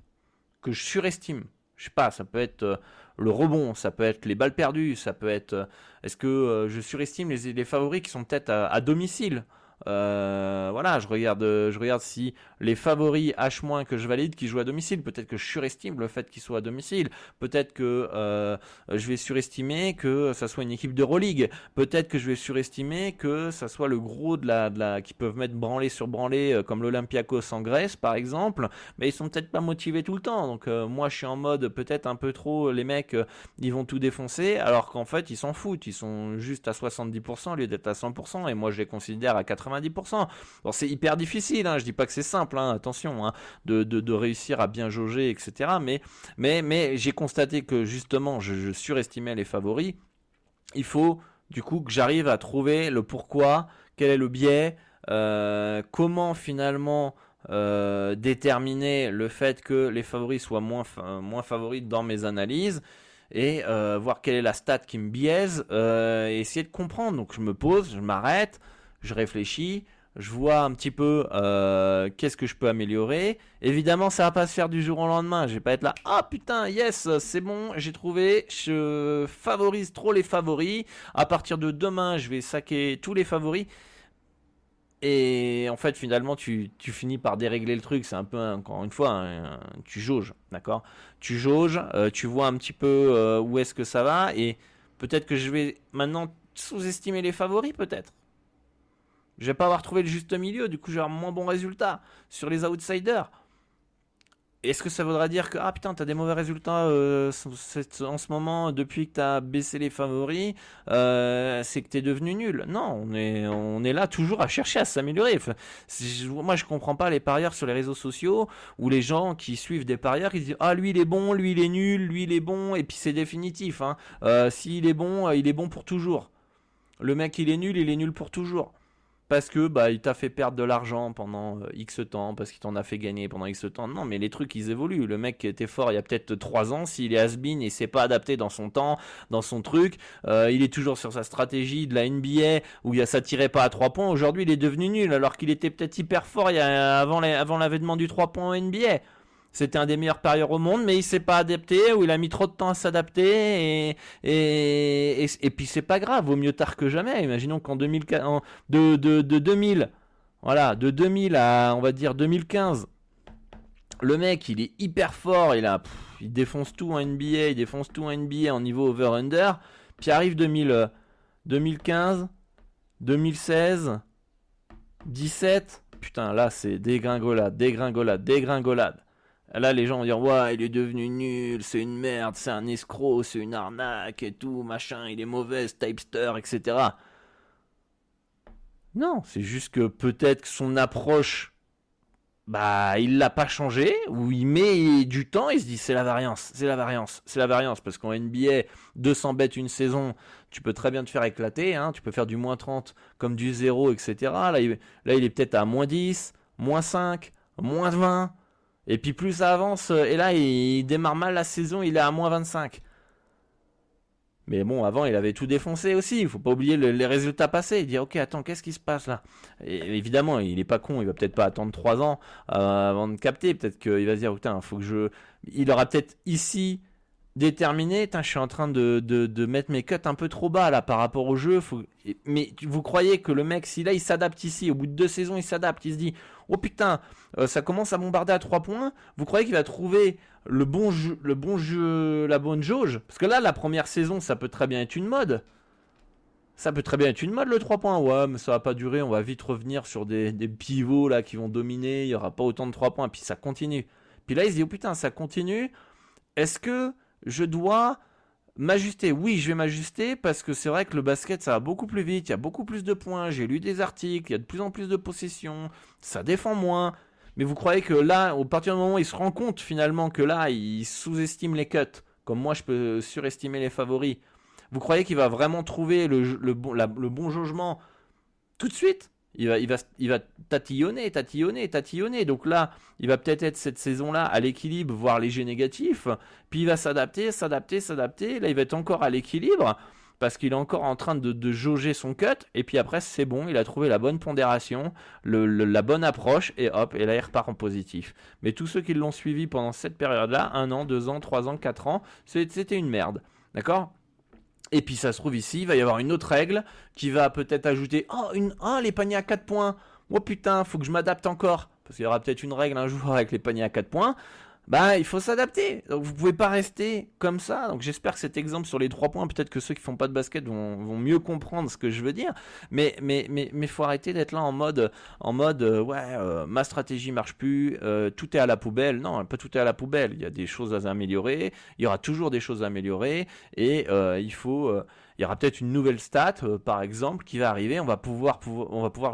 [SPEAKER 1] que je surestime? Je sais pas. Ça peut être euh, le rebond, ça peut être les balles perdues, ça peut être. Euh, est-ce que je surestime les, favoris qui sont peut-être à domicile? Euh, voilà, je regarde, si les favoris H- que je valide qui jouent à domicile, peut-être que je surestime le fait qu'ils soient à domicile, peut-être que euh, je vais surestimer que ça soit une équipe d'Euroleague, peut-être que je vais surestimer que ça soit le gros de la qui peuvent mettre branlé sur branlé euh, comme l'Olympiakos en Grèce par exemple, mais ils sont peut-être pas motivés tout le temps. Donc moi je suis en mode peut-être un peu trop les mecs ils vont tout défoncer alors qu'en fait ils s'en foutent, ils sont juste à 70% au lieu d'être à 100% et moi je les considère à 80 90%. Bon, c'est hyper difficile, hein, je dis pas que c'est simple, hein, attention, hein, de, de, réussir à bien jauger, etc. Mais, mais, mais j'ai constaté que justement, je, surestimais les favoris. Il faut du coup que j'arrive à trouver le pourquoi, quel est le biais, euh, comment finalement euh, déterminer le fait que les favoris soient moins, moins favoris dans mes analyses et euh, voir quelle est la stat qui me biaise et essayer de comprendre. Donc je me pose, je m'arrête, je réfléchis, je vois un petit peu euh, qu'est-ce que je peux améliorer. Évidemment, ça va pas se faire du jour au lendemain. Je vais pas être là, ah putain, yes, c'est bon, j'ai trouvé. Je favorise trop les favoris. À partir de demain, je vais saquer tous les favoris. Et en fait, finalement, tu, finis par dérégler le truc. C'est un peu, encore une fois, tu jauges, d'accord? Tu jauges, euh, tu vois un petit peu euh, où est-ce que ça va. Et peut-être que je vais maintenant sous-estimer les favoris, peut-être. Je vais pas avoir trouvé le juste milieu, du coup un moins bon résultat sur les outsiders. est-ce que ça voudra dire que ah putain t'as des mauvais résultats euh, en ce moment depuis que t'as baissé les favoris euh, c'est que t'es devenu nul? Non on est on est là toujours à chercher à s'améliorer moi je comprends pas les parieurs sur les réseaux sociaux ou les gens qui suivent des parieurs ils disent ah lui il est bon lui il est nul lui il est bon et puis c'est définitif hein. Euh, s'il est bon il est bon pour toujours le mec il est nul il est nul pour toujours parce que bah il t'a fait perdre de l'argent pendant euh, X temps, parce qu'il t'en a fait gagner pendant X temps. Non, mais les trucs ils évoluent. Le mec était fort il y a peut-être 3 ans, s'il est has-been et s'est pas adapté dans son temps, dans son truc, euh, il est toujours sur sa stratégie de la NBA où il ça tirait pas à 3 points. Aujourd'hui, il est devenu nul alors qu'il était peut-être hyper fort a, avant l'avènement du 3 points en NBA. C'était un des meilleurs parieurs au monde, mais il s'est pas adapté ou il a mis trop de temps à s'adapter et et, et, puis c'est pas grave, vaut mieux tard que jamais. Imaginons qu'en 2004, de, de, de 2000, voilà, de 2000 à on va dire 2015, le mec il est hyper fort, il a, il défonce tout en NBA, il défonce tout en NBA en niveau over/under. Puis arrive 2000, 2015, 2016, 17, putain là c'est dégringolade, dégringolade, dégringolade. Là, les gens vont dire Ouais, il est devenu nul, c'est une merde, c'est un escroc, c'est une arnaque et tout, machin, il est mauvais, typester, etc. Non, c'est juste que peut-être que son approche, bah, il l'a pas changé, ou il met du temps, il se dit c'est la variance, c'est la variance, c'est la variance, parce qu'en NBA, 200 bêtes une saison, tu peux très bien te faire éclater, hein, tu peux faire du moins 30 comme du 0, etc. Là, là, il est peut-être à moins 10, moins 5, moins 20. Et puis plus ça avance, euh, et là il démarre mal la saison, il est à moins 25. Mais bon, avant il avait tout défoncé aussi, il faut pas oublier les résultats passés. Il dit ok, attends, qu'est-ce qui se passe là? Évidemment, il est pas con, il va peut-être pas attendre 3 ans euh, avant de capter. Peut-être qu'il va se dire putain, faut que je. Il aura peut-être ici déterminé, je suis en train de, de, mettre mes cuts un peu trop bas là par rapport au jeu. Mais vous croyez que le mec, si là il s'adapte ici, au bout de deux saisons il s'adapte, il se dit oh putain, euh, ça commence à bombarder à trois points. Vous croyez qu'il va trouver le bon jeu, le bon jeu, la bonne jauge? Parce que là, la première saison, ça peut très bien être une mode. Ça peut très bien être une mode le 3 points. Ouais, mais ça va pas durer. On va vite revenir sur des, des pivots là qui vont dominer. Il y aura pas autant de 3 points. Puis ça continue. Puis là, il se dit oh putain, ça continue. Est-ce que je dois m'ajuster. Oui, je vais m'ajuster parce que c'est vrai que le basket, ça va beaucoup plus vite, il y a beaucoup plus de points, j'ai lu des articles, il y a de plus en plus de possessions, ça défend moins. Mais vous croyez que là, au partir du moment où il se rend compte finalement que là, il sous-estime les cuts, comme moi je peux surestimer les favoris, vous croyez qu'il va vraiment trouver le, le, bon, le bon jugement tout de suite? Il va, il va, il va tatillonner, tatillonner, tatillonner. Donc là, il va peut-être être cette saison-là à l'équilibre, voire léger négatif. Puis il va s'adapter, s'adapter, s'adapter. Là, il va être encore à l'équilibre parce qu'il est encore en train de, jauger son cut. Et puis après, c'est bon, il a trouvé la bonne pondération, la bonne approche, et hop, et là, il repart en positif. Mais tous ceux qui l'ont suivi pendant cette période-là, un an, deux ans, trois ans, quatre ans, c'était une merde. D'accord? Et puis ça se trouve ici, il va y avoir une autre règle qui va peut-être ajouter oh, une, oh les paniers à 4 points. Oh putain, faut que je m'adapte encore. Parce qu'il y aura peut-être une règle un jour avec les paniers à 4 points bah il faut s'adapter. Donc vous pouvez pas rester comme ça. Donc j'espère que cet exemple sur les trois points, peut-être que ceux qui font pas de basket vont, vont mieux comprendre ce que je veux dire. Mais mais mais mais faut arrêter d'être là en mode en mode euh, ouais euh, ma stratégie marche plus, euh, tout est à la poubelle. Non, pas tout est à la poubelle. Il y a des choses à améliorer. Il y aura toujours des choses à améliorer et il faut il y aura peut-être une nouvelle stat, euh, par exemple, qui va arriver. On va pouvoir,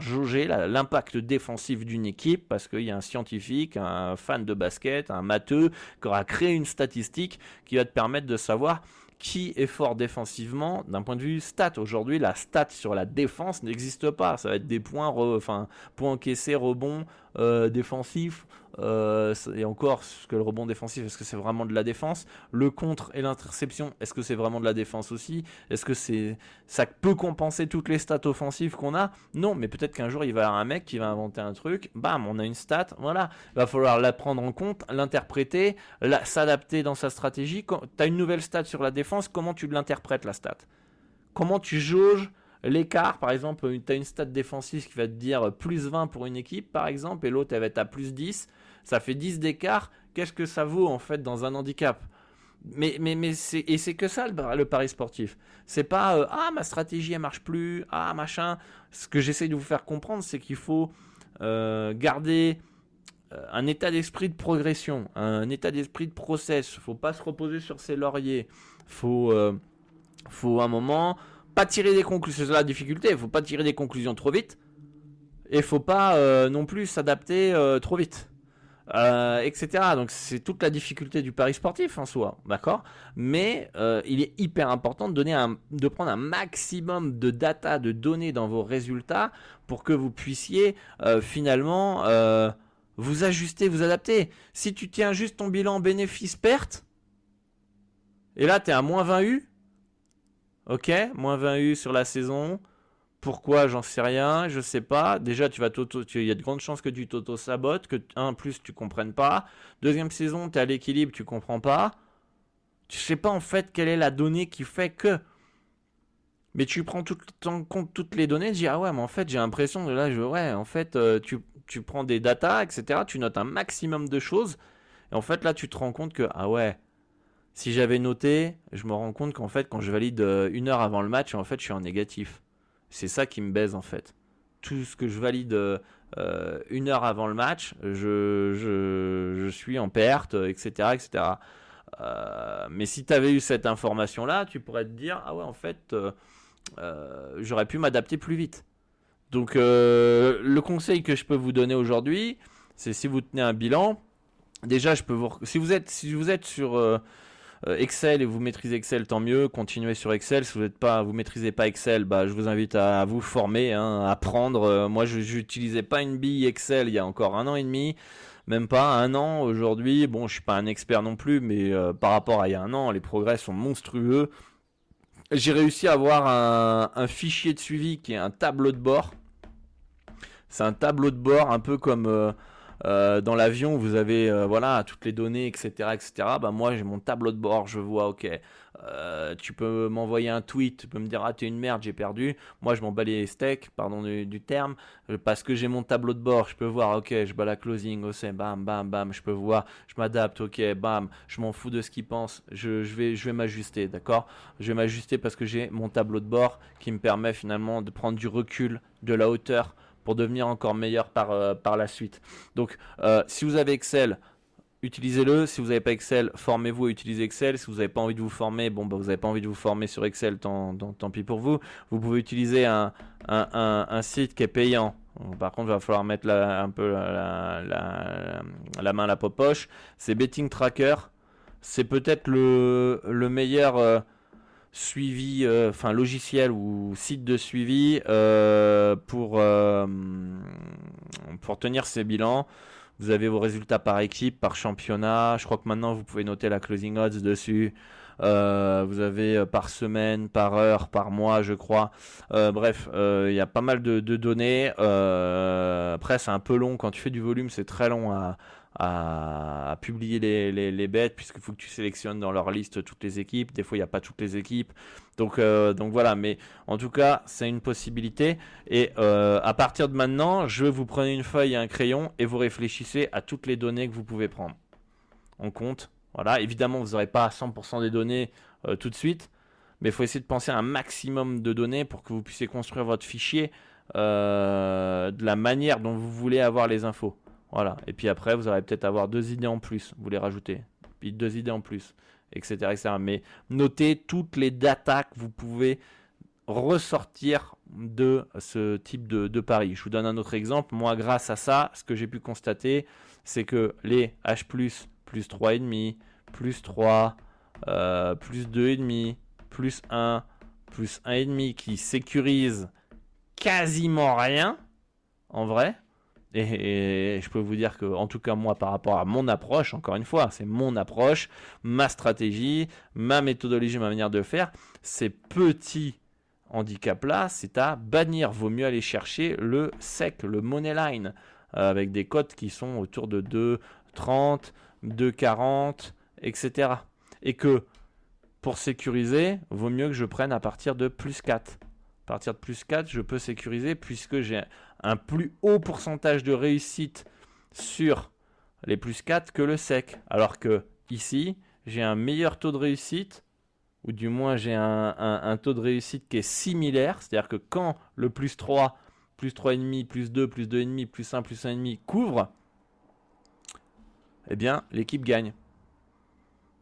[SPEAKER 1] jauger l'impact défensif d'une équipe parce qu'il y a un scientifique, un fan de basket, un matheux qui aura créé une statistique qui va te permettre de savoir qui est fort défensivement d'un point de vue stat. Aujourd'hui, la stat sur la défense n'existe pas. Ça va être des points, enfin, encaissés, rebonds euh, défensifs, euh, et encore, ce que le rebond défensif, est-ce que c'est vraiment de la défense? Le contre et l'interception, est-ce que c'est vraiment de la défense aussi? Est-ce que c'est ça peut compenser toutes les stats offensives qu'on a? Non, mais peut-être qu'un jour il va y avoir un mec qui va inventer un truc, bam, on a une stat, voilà. Il va falloir la prendre en compte, l'interpréter, s'adapter dans sa stratégie. Quand tu as une nouvelle stat sur la défense, comment tu l'interprètes la stat? Comment tu jauges l'écart, par exemple, tu as une stat défensive qui va te dire plus 20 pour une équipe, par exemple, et l'autre elle va être à plus 10 ça fait 10 d'écart, qu'est-ce que ça vaut en fait dans un handicap? Mais, mais, mais c'est, et c'est que ça le, le pari sportif. C'est pas euh, ah ma stratégie elle marche plus, ah machin. Ce que j'essaie de vous faire comprendre, c'est qu'il faut euh, garder un état d'esprit de progression, un état d'esprit de process. Faut pas se reposer sur ses lauriers. Faut, faut un moment pas tirer des conclusions. C'est la difficulté. Faut pas tirer des conclusions trop vite. Et faut pas non plus s'adapter trop vite. Euh, etc. Donc c'est toute la difficulté du pari sportif en soi, d'accord? Mais euh, il est hyper important de, donner un, de prendre un maximum de data, de données dans vos résultats pour que vous puissiez euh, finalement vous ajuster, vous adapter. Si tu tiens juste ton bilan bénéfice-perte, et là tu es à moins 20 U, ok, moins 20 U sur la saison, pourquoi J'en sais rien, je sais pas. Déjà, tu vas il y a de grandes chances que tu t'auto-sabotes, que un plus tu comprennes pas. Deuxième saison, tu es à l'équilibre, tu comprends pas. Tu sais pas en fait quelle est la donnée qui fait que. Mais tu prends tout, en compte toutes les données, tu dis ah ouais, mais en fait j'ai l'impression de là, je, ouais, en fait euh, tu, tu prends des datas, etc. Tu notes un maximum de choses. Et en fait là, tu te rends compte que ah ouais, si j'avais noté, je me rends compte qu'en fait quand je valide euh, une heure avant le match, en fait je suis en négatif. C'est ça qui me baise en fait. Tout ce que je valide euh, une heure avant le match, je, je, suis en perte, etc. etc. Euh, mais si tu avais eu cette information-là, tu pourrais te dire, ah ouais, en fait, euh, j'aurais pu m'adapter plus vite. Donc le conseil que je peux vous donner aujourd'hui, c'est si vous tenez un bilan, déjà je peux vous si vous êtes si vous êtes sur euh, Excel et vous maîtrisez Excel, tant mieux. Continuez sur Excel. Si vous n'êtes pas, vous maîtrisez pas Excel, bah, je vous invite à, vous former, hein, à apprendre. Euh, moi, je n'utilisais pas une bille Excel il y a encore un an et demi même pas un an aujourd'hui. Bon, je suis pas un expert non plus, mais euh, par rapport à il y a un an, les progrès sont monstrueux. J'ai réussi à avoir un, fichier de suivi qui est un tableau de bord. C'est un tableau de bord un peu comme euh, dans l'avion, vous avez euh, voilà toutes les données, etc., etc. Bah moi, j'ai mon tableau de bord, je vois, ok, euh, tu peux m'envoyer un tweet, tu peux me dire ah t'es une merde, j'ai perdu. Moi, je m'en bats les steaks, pardon du, terme, parce que j'ai mon tableau de bord, je peux voir, ok, je bats la closing, ok, bam, bam, bam, je peux voir, je m'adapte, ok, bam, je m'en fous de ce qu'ils pensent, je vais m'ajuster, d'accord? Je vais m'ajuster parce que j'ai mon tableau de bord qui me permet finalement de prendre du recul, de la hauteur pour devenir encore meilleur par, euh, la suite. Donc, euh, si vous avez Excel, utilisez-le. Si vous n'avez pas Excel, formez-vous à utiliser Excel. Si vous n'avez pas envie de vous former, bon, bah, vous n'avez pas envie de vous former sur Excel, tant, pis pour vous. Vous pouvez utiliser un, site qui est payant. Par contre, il va falloir mettre un peu la, la, main à la poche. C'est Betting Tracker. C'est peut-être le, le meilleur. Euh, suivi, euh, enfin logiciel ou site de suivi euh, pour, euh, pour tenir ces bilans. Vous avez vos résultats par équipe, par championnat. Je crois que maintenant vous pouvez noter la closing odds dessus. vous avez par semaine, par heure, par mois, je crois. bref, il y a pas mal de, de données. après, c'est un peu long quand tu fais du volume, c'est très long à, à, publier les, les, bêtes puisqu'il faut que tu sélectionnes dans leur liste toutes les équipes. Des fois, il n'y a pas toutes les équipes. Donc, euh, donc voilà, mais en tout cas, c'est une possibilité. Et euh, à partir de maintenant, je vous prenez une feuille et un crayon et vous réfléchissez à toutes les données que vous pouvez prendre. On compte. Voilà, évidemment, vous n'aurez pas 100% des données euh, tout de suite, mais il faut essayer de penser à un maximum de données pour que vous puissiez construire votre fichier de la manière dont vous voulez avoir les infos. Voilà. Et puis après, vous aurez peut-être avoir deux idées en plus. Vous les rajoutez. Puis deux idées en plus, etc., etc. Mais notez toutes les datas que vous pouvez ressortir de ce type de, pari. Je vous donne un autre exemple. Moi, grâce à ça, ce que j'ai pu constater, c'est que les H+, plus 3,5, plus 3, euh, plus 2,5, plus 1, plus 1,5 qui sécurisent quasiment rien, en vrai, et, je peux vous dire que, en tout cas, moi, par rapport à mon approche, encore une fois, c'est mon approche, ma stratégie, ma méthodologie, ma manière de faire, ces petits handicaps-là, c'est à bannir. Vaut mieux aller chercher le SEC, le Money Line, euh, avec des cotes qui sont autour de 2,30, 2,40, etc. Et que, pour sécuriser, vaut mieux que je prenne à partir de plus 4. À partir de plus 4, je peux sécuriser puisque j'ai un plus haut pourcentage de réussite sur les plus 4 que le sec. Alors que ici, j'ai un meilleur taux de réussite, ou du moins j'ai un, taux de réussite qui est similaire. C'est-à-dire que quand le plus 3, plus 3,5, plus 2, plus 2,5, plus 1, plus 1,5 couvre, eh bien, l'équipe gagne.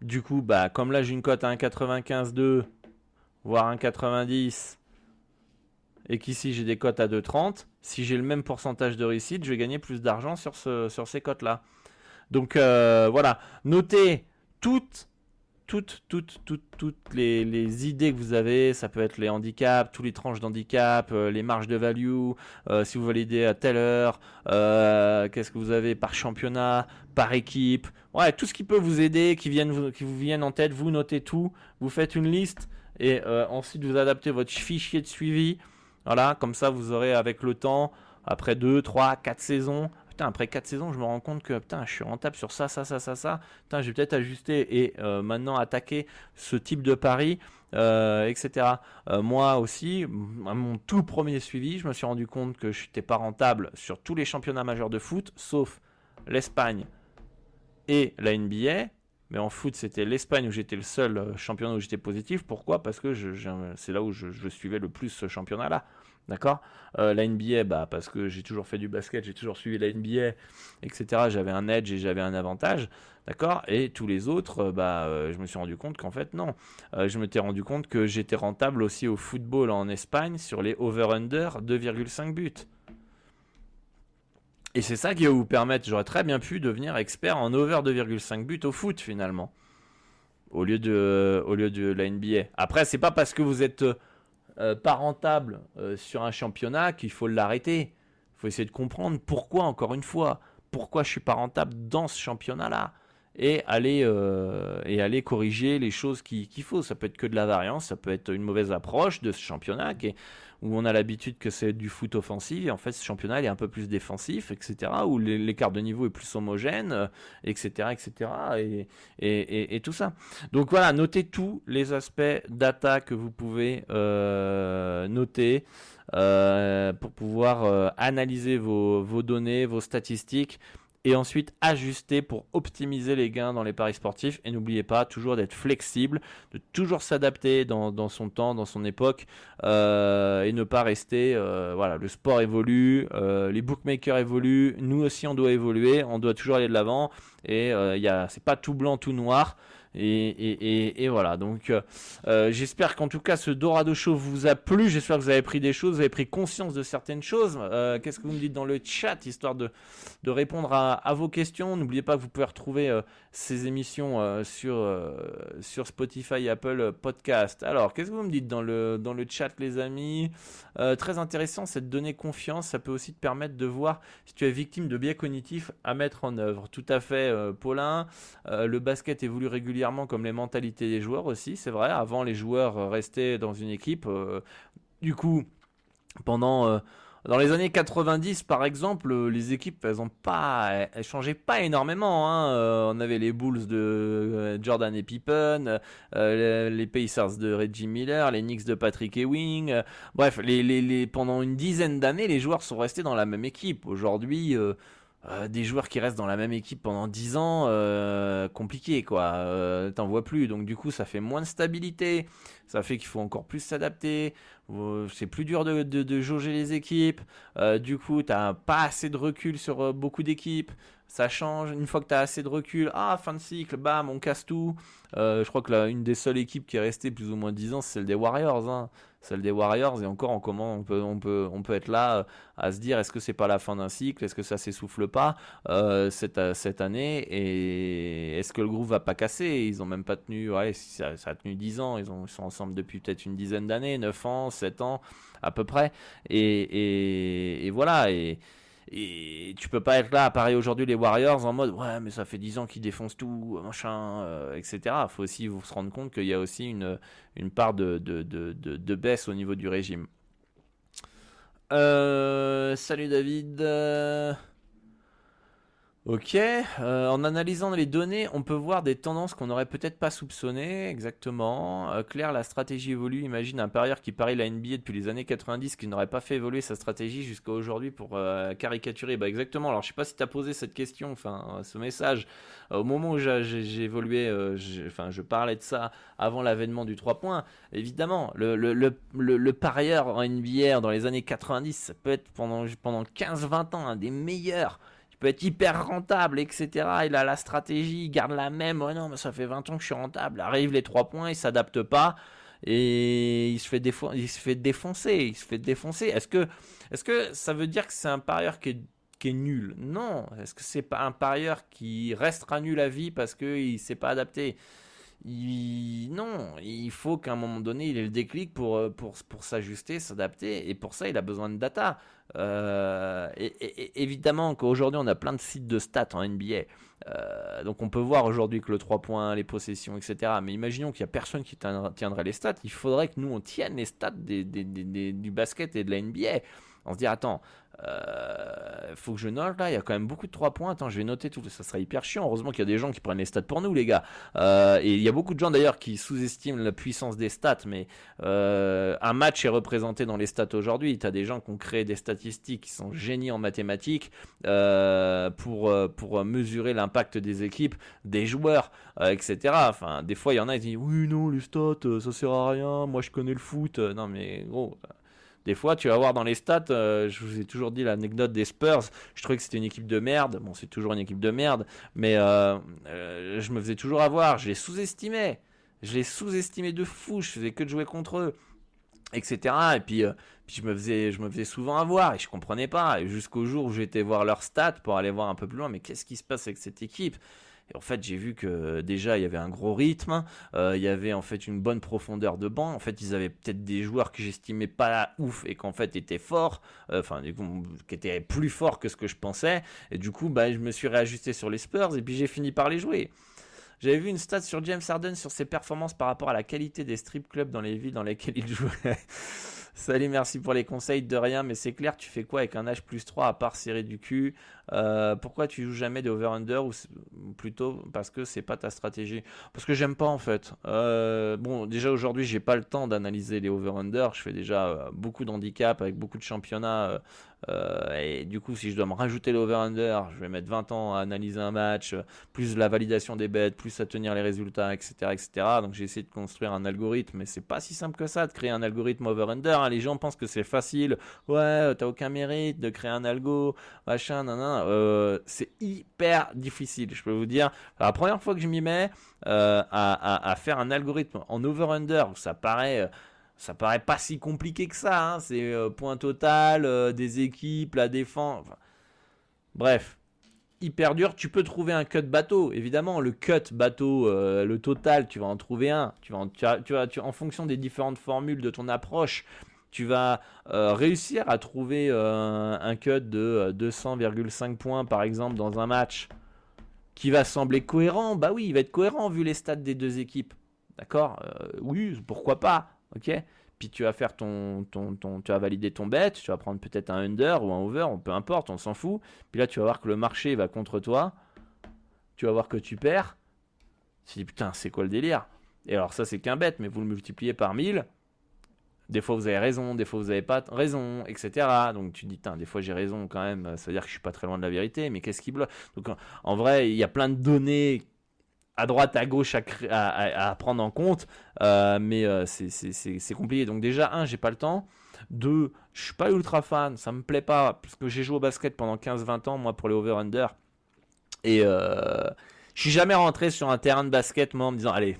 [SPEAKER 1] Du coup, bah, comme là j'ai une cote à 1,95,2, voire 1,90, et qu'ici j'ai des cotes à 2,30, si j'ai le même pourcentage de réussite, je vais gagner plus d'argent sur, ce, sur ces cotes-là. Donc euh, voilà, notez toutes, toutes, toutes, toutes, toutes les, idées que vous avez. Ça peut être les handicaps, tous les tranches d'handicap, euh, les marges de value, euh, si vous validez à telle heure, qu'est-ce que vous avez par championnat, par équipe. Ouais, tout ce qui peut vous aider, qui, qui vous viennent en tête, vous notez tout, vous faites une liste et ensuite vous adaptez votre fichier de suivi. Voilà, comme ça vous aurez avec le temps, après 2, 3, 4 saisons, après 4 saisons, je me rends compte que putain, je suis rentable sur ça, ça, ça, ça, ça. Putain, j'ai peut-être ajusté et euh, maintenant attaquer ce type de pari, euh, etc. Euh, moi aussi, à mon tout premier suivi, je me suis rendu compte que je n'étais pas rentable sur tous les championnats majeurs de foot, sauf l'Espagne et la NBA. Mais en foot, c'était l'Espagne où j'étais le seul championnat où j'étais positif. Pourquoi? Parce que c'est là où je, suivais le plus ce championnat-là. D'accord? Euh, La NBA, bah, parce que j'ai toujours fait du basket, j'ai toujours suivi la NBA, etc. J'avais un edge et j'avais un avantage. D'accord? Et tous les autres, euh, bah, euh, je me suis rendu compte qu'en fait, non. je m'étais rendu compte que j'étais rentable aussi au football en Espagne sur les over-under 2,5 buts. Et c'est ça qui va vous permettre, j'aurais très bien pu devenir expert en over 2,5 buts au foot finalement. Au lieu de, au lieu de la NBA. Après, c'est pas parce que vous êtes euh, pas rentable euh, sur un championnat qu'il faut l'arrêter. Il faut essayer de comprendre pourquoi, encore une fois, pourquoi je suis pas rentable dans ce championnat-là. Et aller, euh, et aller corriger les choses qu'il faut. Ça peut être que de la variance, ça peut être une mauvaise approche de ce championnat qui est, où on a l'habitude que c'est du foot offensif, et en fait ce championnat il est un peu plus défensif, etc., où l'écart de niveau est plus homogène, etc., euh, etc., et, tout ça. Donc voilà, notez tous les aspects data que vous pouvez euh, noter. Euh, pour pouvoir analyser vos données, vos statistiques et ensuite ajuster pour optimiser les gains dans les paris sportifs. Et n'oubliez pas toujours d'être flexible, de toujours s'adapter dans, son temps, dans son époque, euh, et ne pas rester. Euh, voilà, le sport évolue, euh, les bookmakers évoluent, nous aussi on doit évoluer, on doit toujours aller de l'avant. Et il c'est pas tout blanc, tout noir. Et, voilà, donc euh, euh, j'espère qu'en tout cas ce Dorado Show vous a plu, j'espère que vous avez pris des choses, vous avez pris conscience de certaines choses. Euh, qu'est-ce que vous me dites dans le chat, histoire de, de répondre à, vos questions. N'oubliez pas que vous pouvez retrouver ces émissions sur, Spotify Apple Podcast. Alors, qu'est-ce que vous me dites dans le, dans le chat les amis? Très intéressant, cette donnée confiance, ça peut aussi te permettre de voir si tu es victime de biais cognitifs à mettre en œuvre. Tout à fait, Paulin, le basket évolue régulièrement comme les mentalités des joueurs aussi, c'est vrai. Avant, les joueurs restaient dans une équipe. Euh, du coup, pendant euh, dans les années 90, par exemple, les équipes, elles ont pas, elles changeaient pas énormément. Hein. Euh, on avait les Bulls de Jordan et Pippen, les Pacers de Reggie Miller, les Knicks de Patrick Ewing. bref, les, les, pendant une dizaine d'années, les joueurs sont restés dans la même équipe. Aujourd'hui, euh, des joueurs qui restent dans la même équipe pendant 10 ans, euh, compliqué quoi. Euh, T'en vois plus, donc du coup ça fait moins de stabilité, ça fait qu'il faut encore plus s'adapter. Euh, c'est plus dur de, de, de, jauger les équipes. Euh, du coup, t'as pas assez de recul sur beaucoup d'équipes. Ça change. Une fois que t'as assez de recul, ah fin de cycle, bam, on casse tout. je crois que là, une des seules équipes qui est restée plus ou moins 10 ans, c'est celle des Warriors. Hein celle des Warriors. Et encore, en comment on peut, on peut, on peut être là euh, à se dire est-ce que c'est pas la fin d'un cycle? Est-ce que ça s'essouffle pas euh, cette, euh, cette année? Et est-ce que le groupe va pas casser? Ils ont même pas tenu, ouais, ça, a tenu 10 ans. Ils, ils sont ensemble depuis peut-être une dizaine d'années, 9 ans, 7 ans à peu près. Et, voilà. Et, tu peux pas être là à Paris aujourd'hui les Warriors en mode ouais mais ça fait 10 ans qu'ils défoncent tout, machin, euh, etc. Faut aussi vous se rendre compte qu'il y a aussi une, une part de, de, de, baisse au niveau du régime. Euh, salut David. Ok, euh, en analysant les données, on peut voir des tendances qu'on n'aurait peut-être pas soupçonnées, exactement. Euh, Claire, la stratégie évolue. Imagine un parieur qui parie la NBA depuis les années 90 qui n'aurait pas fait évoluer sa stratégie jusqu'à aujourd'hui pour euh, caricaturer. Bah exactement, alors je sais pas si tu as posé cette question, enfin ce message, au moment où j'ai évolué, enfin je parlais de ça avant l'avènement du 3 points. Évidemment, le, parieur en NBA dans les années 90, ça peut être pendant, pendant 15-20 ans un des meilleurs tu peux être hyper rentable, etc. Il a la stratégie, il garde la même. Ouais, non, mais ça fait 20 ans que je suis rentable. Arrive les trois points, il s'adapte pas et il se fait, il défoncer. Il se fait défoncer. Est-ce que, est-ce que ça veut dire que c'est un parieur qui est, qui est nul? Non. Est-ce que c'est pas un parieur qui restera nul à vie parce qu'il s'est pas adapté? Non, il faut qu'à un moment donné, il ait le déclic pour, euh, pour, pour s'ajuster, s'adapter. Et pour ça, il a besoin de data. Euh, et, évidemment qu'aujourd'hui, on a plein de sites de stats en NBA. Euh, donc on peut voir aujourd'hui que le 3 points, les possessions, etc. Mais imaginons qu'il n'y a personne qui tiendrait les stats. Il faudrait que nous, on tienne les stats des, du basket et de la NBA. On se dit, attends, euh, faut que je note là, il y a quand même beaucoup de 3 points. Attends, je vais noter tout, ça sera hyper chiant. Heureusement qu'il y a des gens qui prennent les stats pour nous, les gars. Euh, et il y a beaucoup de gens d'ailleurs qui sous-estiment la puissance des stats, mais euh, un match est représenté dans les stats aujourd'hui. Tu as des gens qui ont créé des statistiques qui sont génies en mathématiques euh, pour, pour mesurer l'impact des équipes, des joueurs, etc. Enfin, des fois, il y en a qui disent Oui, non, les stats, ça sert à rien. Moi, je connais le foot. Non, mais gros. Des fois, tu vas voir dans les stats, euh, je vous ai toujours dit l'anecdote des Spurs. Je trouvais que c'était une équipe de merde. Bon, c'est toujours une équipe de merde, mais euh, euh, je me faisais toujours avoir. Je les sous-estimais. Je les sous-estimais de fou. Je faisais que de jouer contre eux, etc. Et puis, je me faisais, je me faisais souvent avoir et je comprenais pas. Jusqu'au jour où j'étais voir leurs stats pour aller voir un peu plus loin. Mais qu'est-ce qui se passe avec cette équipe? Et en fait, j'ai vu que déjà il y avait un gros rythme, euh, il y avait en fait une bonne profondeur de banc. En fait, ils avaient peut-être des joueurs que j'estimais pas ouf et qu'en fait étaient forts, euh, enfin qui étaient plus forts que ce que je pensais. Et du coup, bah, je me suis réajusté sur les Spurs et puis j'ai fini par les jouer. J'avais vu une stat sur James Harden sur ses performances par rapport à la qualité des strip clubs dans les villes dans lesquelles il jouait. Salut, merci pour les conseils, de rien, mais c'est clair, tu fais quoi avec un H plus 3 à part serrer du cul? Euh, Pourquoi tu joues jamais des over-under ou plutôt parce que c'est pas ta stratégie? Parce que j'aime pas en fait. Euh, bon, déjà aujourd'hui, j'ai pas le temps d'analyser les over-under, je fais déjà euh, beaucoup d'handicap avec beaucoup de championnats euh, et du coup, si je dois me rajouter l'over-under, je vais mettre 20 ans à analyser un match, plus la validation des bêtes, plus à tenir les résultats, etc. etc. Donc j'ai essayé de construire un algorithme, mais c'est pas si simple que ça de créer un algorithme over-under. Les gens pensent que c'est facile. Ouais, t'as aucun mérite de créer un algo, machin, nan, nan. Euh, c'est hyper difficile, je peux vous dire. la première fois que je m'y mets euh, à, à, faire un algorithme en over-under, ça paraît ça paraît pas si compliqué que ça. Hein. C'est euh, point total, euh, des équipes, la défense. bref, hyper dur. Tu peux trouver un cut bateau, évidemment. Le cut bateau, euh, le total, tu vas en trouver un. Tu vas, tu, tu, en fonction des différentes formules de ton approche, tu vas réussir à trouver un cut de 200,5 points par exemple dans un match qui va sembler cohérent. Bah oui, il va être cohérent vu les stats des deux équipes. D'accord? Oui, pourquoi pas? Ok? Puis tu vas faire ton, ton, ton, tu vas valider ton bet, tu vas prendre peut-être un under ou un over, peu importe, on s'en fout. Puis là, tu vas voir que le marché va contre toi. Tu vas voir que tu perds. Tu te dis putain, c'est quoi le délire? Et alors ça, c'est qu'un bet, mais vous le multipliez par 1000. Des fois, vous avez raison, des fois, vous n'avez pas raison, etc. Donc tu te dis, des fois, j'ai raison quand même. Ça veut dire que je suis pas très loin de la vérité, mais qu'est-ce qui bloque? Donc en vrai, il y a plein de données à droite, à gauche à, prendre en compte, euh, mais euh, c'est compliqué. Donc déjà, un, j'ai pas le temps. Deux, je suis pas ultra fan, ça me plaît pas, parce que j'ai joué au basket pendant 15-20 ans, moi, pour les over-under. Et euh, je suis jamais rentré sur un terrain de basket, moi, en me disant, allez,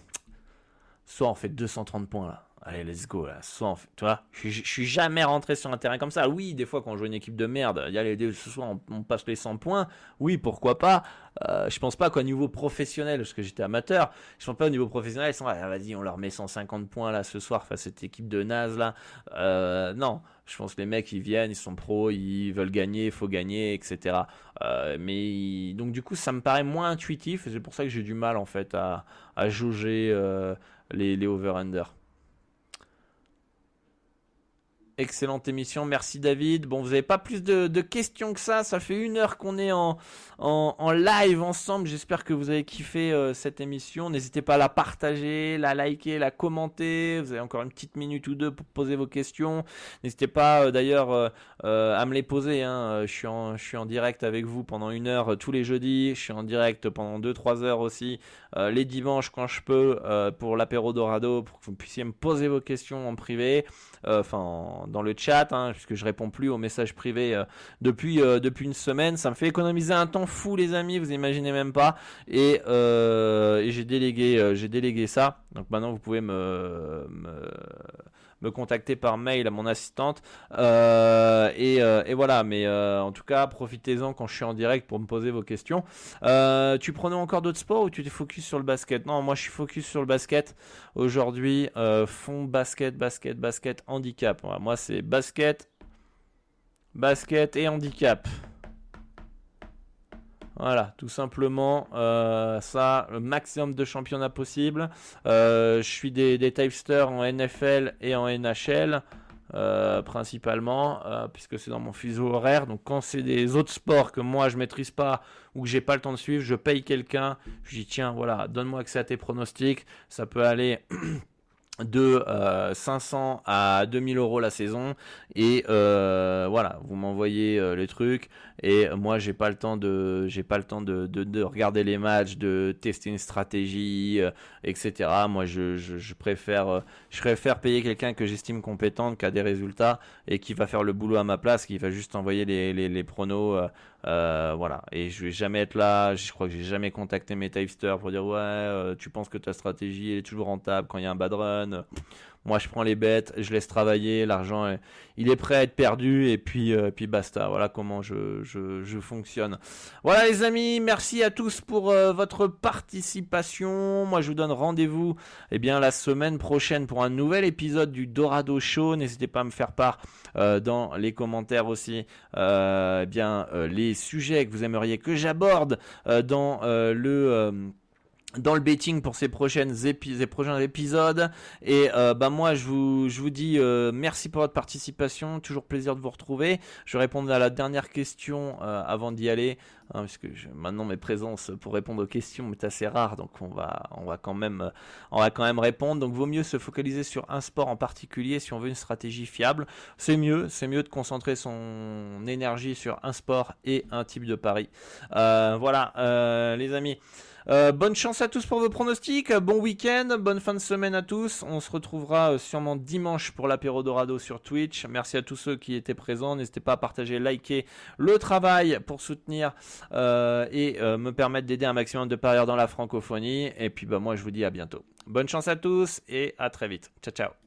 [SPEAKER 1] soit on fait 230 points là allez, let's go, là, soit, tu vois, je, suis jamais rentré sur un terrain comme ça. Oui, des fois, quand on joue une équipe de merde, il y a les, ce soir, on, passe les 100 points. Oui, pourquoi pas? Euh, je pense pas qu'au niveau professionnel, parce que j'étais amateur, je pense pas au niveau professionnel, ils sont, ah, vas-y, on leur met 150 points là ce soir face à cette équipe de naze là. Euh, non, je pense que les mecs, ils viennent, ils sont pros, ils veulent gagner, il faut gagner, etc. Euh, mais donc du coup, ça me paraît moins intuitif, c'est pour ça que j'ai du mal en fait à, à jauger euh, les, les over-under. Excellente émission, merci David. Bon, vous n'avez pas plus de, questions que ça, ça fait une heure qu'on est en, en, live ensemble. J'espère que vous avez kiffé euh, cette émission. N'hésitez pas à la partager, la liker, la commenter. Vous avez encore une petite minute ou deux pour poser vos questions. N'hésitez pas euh, d'ailleurs euh, à me les poser. Hein. Je, suis en, je suis en direct avec vous pendant une heure tous les jeudis. Je suis en direct pendant 2-3 heures aussi les dimanches quand je peux pour l'apéro Dorado pour que vous puissiez me poser vos questions en privé. Enfin, dans le chat, hein, puisque je réponds plus aux messages privés depuis, depuis une semaine. Ça me fait économiser un temps fou, les amis, vous imaginez même pas. Et, et j'ai délégué, j'ai délégué ça. Donc maintenant, vous pouvez me me contacter par mail à mon assistante. Euh, euh, et, voilà, mais euh, en tout cas, profitez-en quand je suis en direct pour me poser vos questions. tu prenais encore d'autres sports ou tu t'es focus sur le basket? Non, moi je suis focus sur le basket. Aujourd'hui, fond basket, basket, basket, handicap. moi c'est basket, basket et handicap. Voilà, tout simplement, euh, ça, le maximum de championnats possible. Euh, je suis des, des en NFL et en NHL. Euh, principalement puisque c'est dans mon fuseau horaire donc quand c'est des autres sports que moi je maîtrise pas ou que j'ai pas le temps de suivre je paye quelqu'un je dis tiens voilà donne-moi accès à tes pronostics ça peut aller de 500 à 2000 euros la saison et voilà vous m'envoyez les trucs et moi, j'ai pas le temps de, j'ai pas le temps de, de, regarder les matchs, de tester une stratégie, euh, etc. Moi, je, je, préfère, euh, je préfère payer quelqu'un que j'estime compétent, qui a des résultats et qui va faire le boulot à ma place, qui va juste envoyer les, les pronos. Euh, voilà. Et je vais jamais être là. Je crois que j'ai jamais contacté mes typesters pour dire ouais, tu penses que ta stratégie est toujours rentable quand il y a un bad run? Moi, je prends les bêtes, je laisse travailler, l'argent, il est prêt à être perdu et puis, euh, puis basta. Voilà comment je, je, fonctionne. Voilà les amis, merci à tous pour euh, votre participation. Moi, je vous donne rendez-vous eh bien la semaine prochaine pour un nouvel épisode du Dorado Show. N'hésitez pas à me faire part euh, dans les commentaires aussi eh bien les sujets que vous aimeriez que j'aborde dans le dans le betting pour ces prochaines prochains épisodes. Et euh, bah moi je vous, je vous dis euh, merci pour votre participation, toujours plaisir de vous retrouver. Je vais répondre à la dernière question euh, avant d'y aller, hein, puisque maintenant mes présences pour répondre aux questions est assez rare, donc on va, on va quand même, on va quand même répondre. Donc vaut mieux se focaliser sur un sport en particulier si on veut une stratégie fiable. C'est mieux, c'est mieux de concentrer son énergie sur un sport et un type de pari. voilà, les amis. Euh, bonne chance à tous pour vos pronostics. Bon week-end, bonne fin de semaine à tous. On se retrouvera euh, sûrement dimanche pour l'apéro Dorado sur Twitch. Merci à tous ceux qui étaient présents. N'hésitez pas à partager, liker le travail pour soutenir euh, et me permettre d'aider un maximum de parieurs dans la francophonie. Et puis bah moi je vous dis à bientôt. Bonne chance à tous et à très vite. Ciao ciao.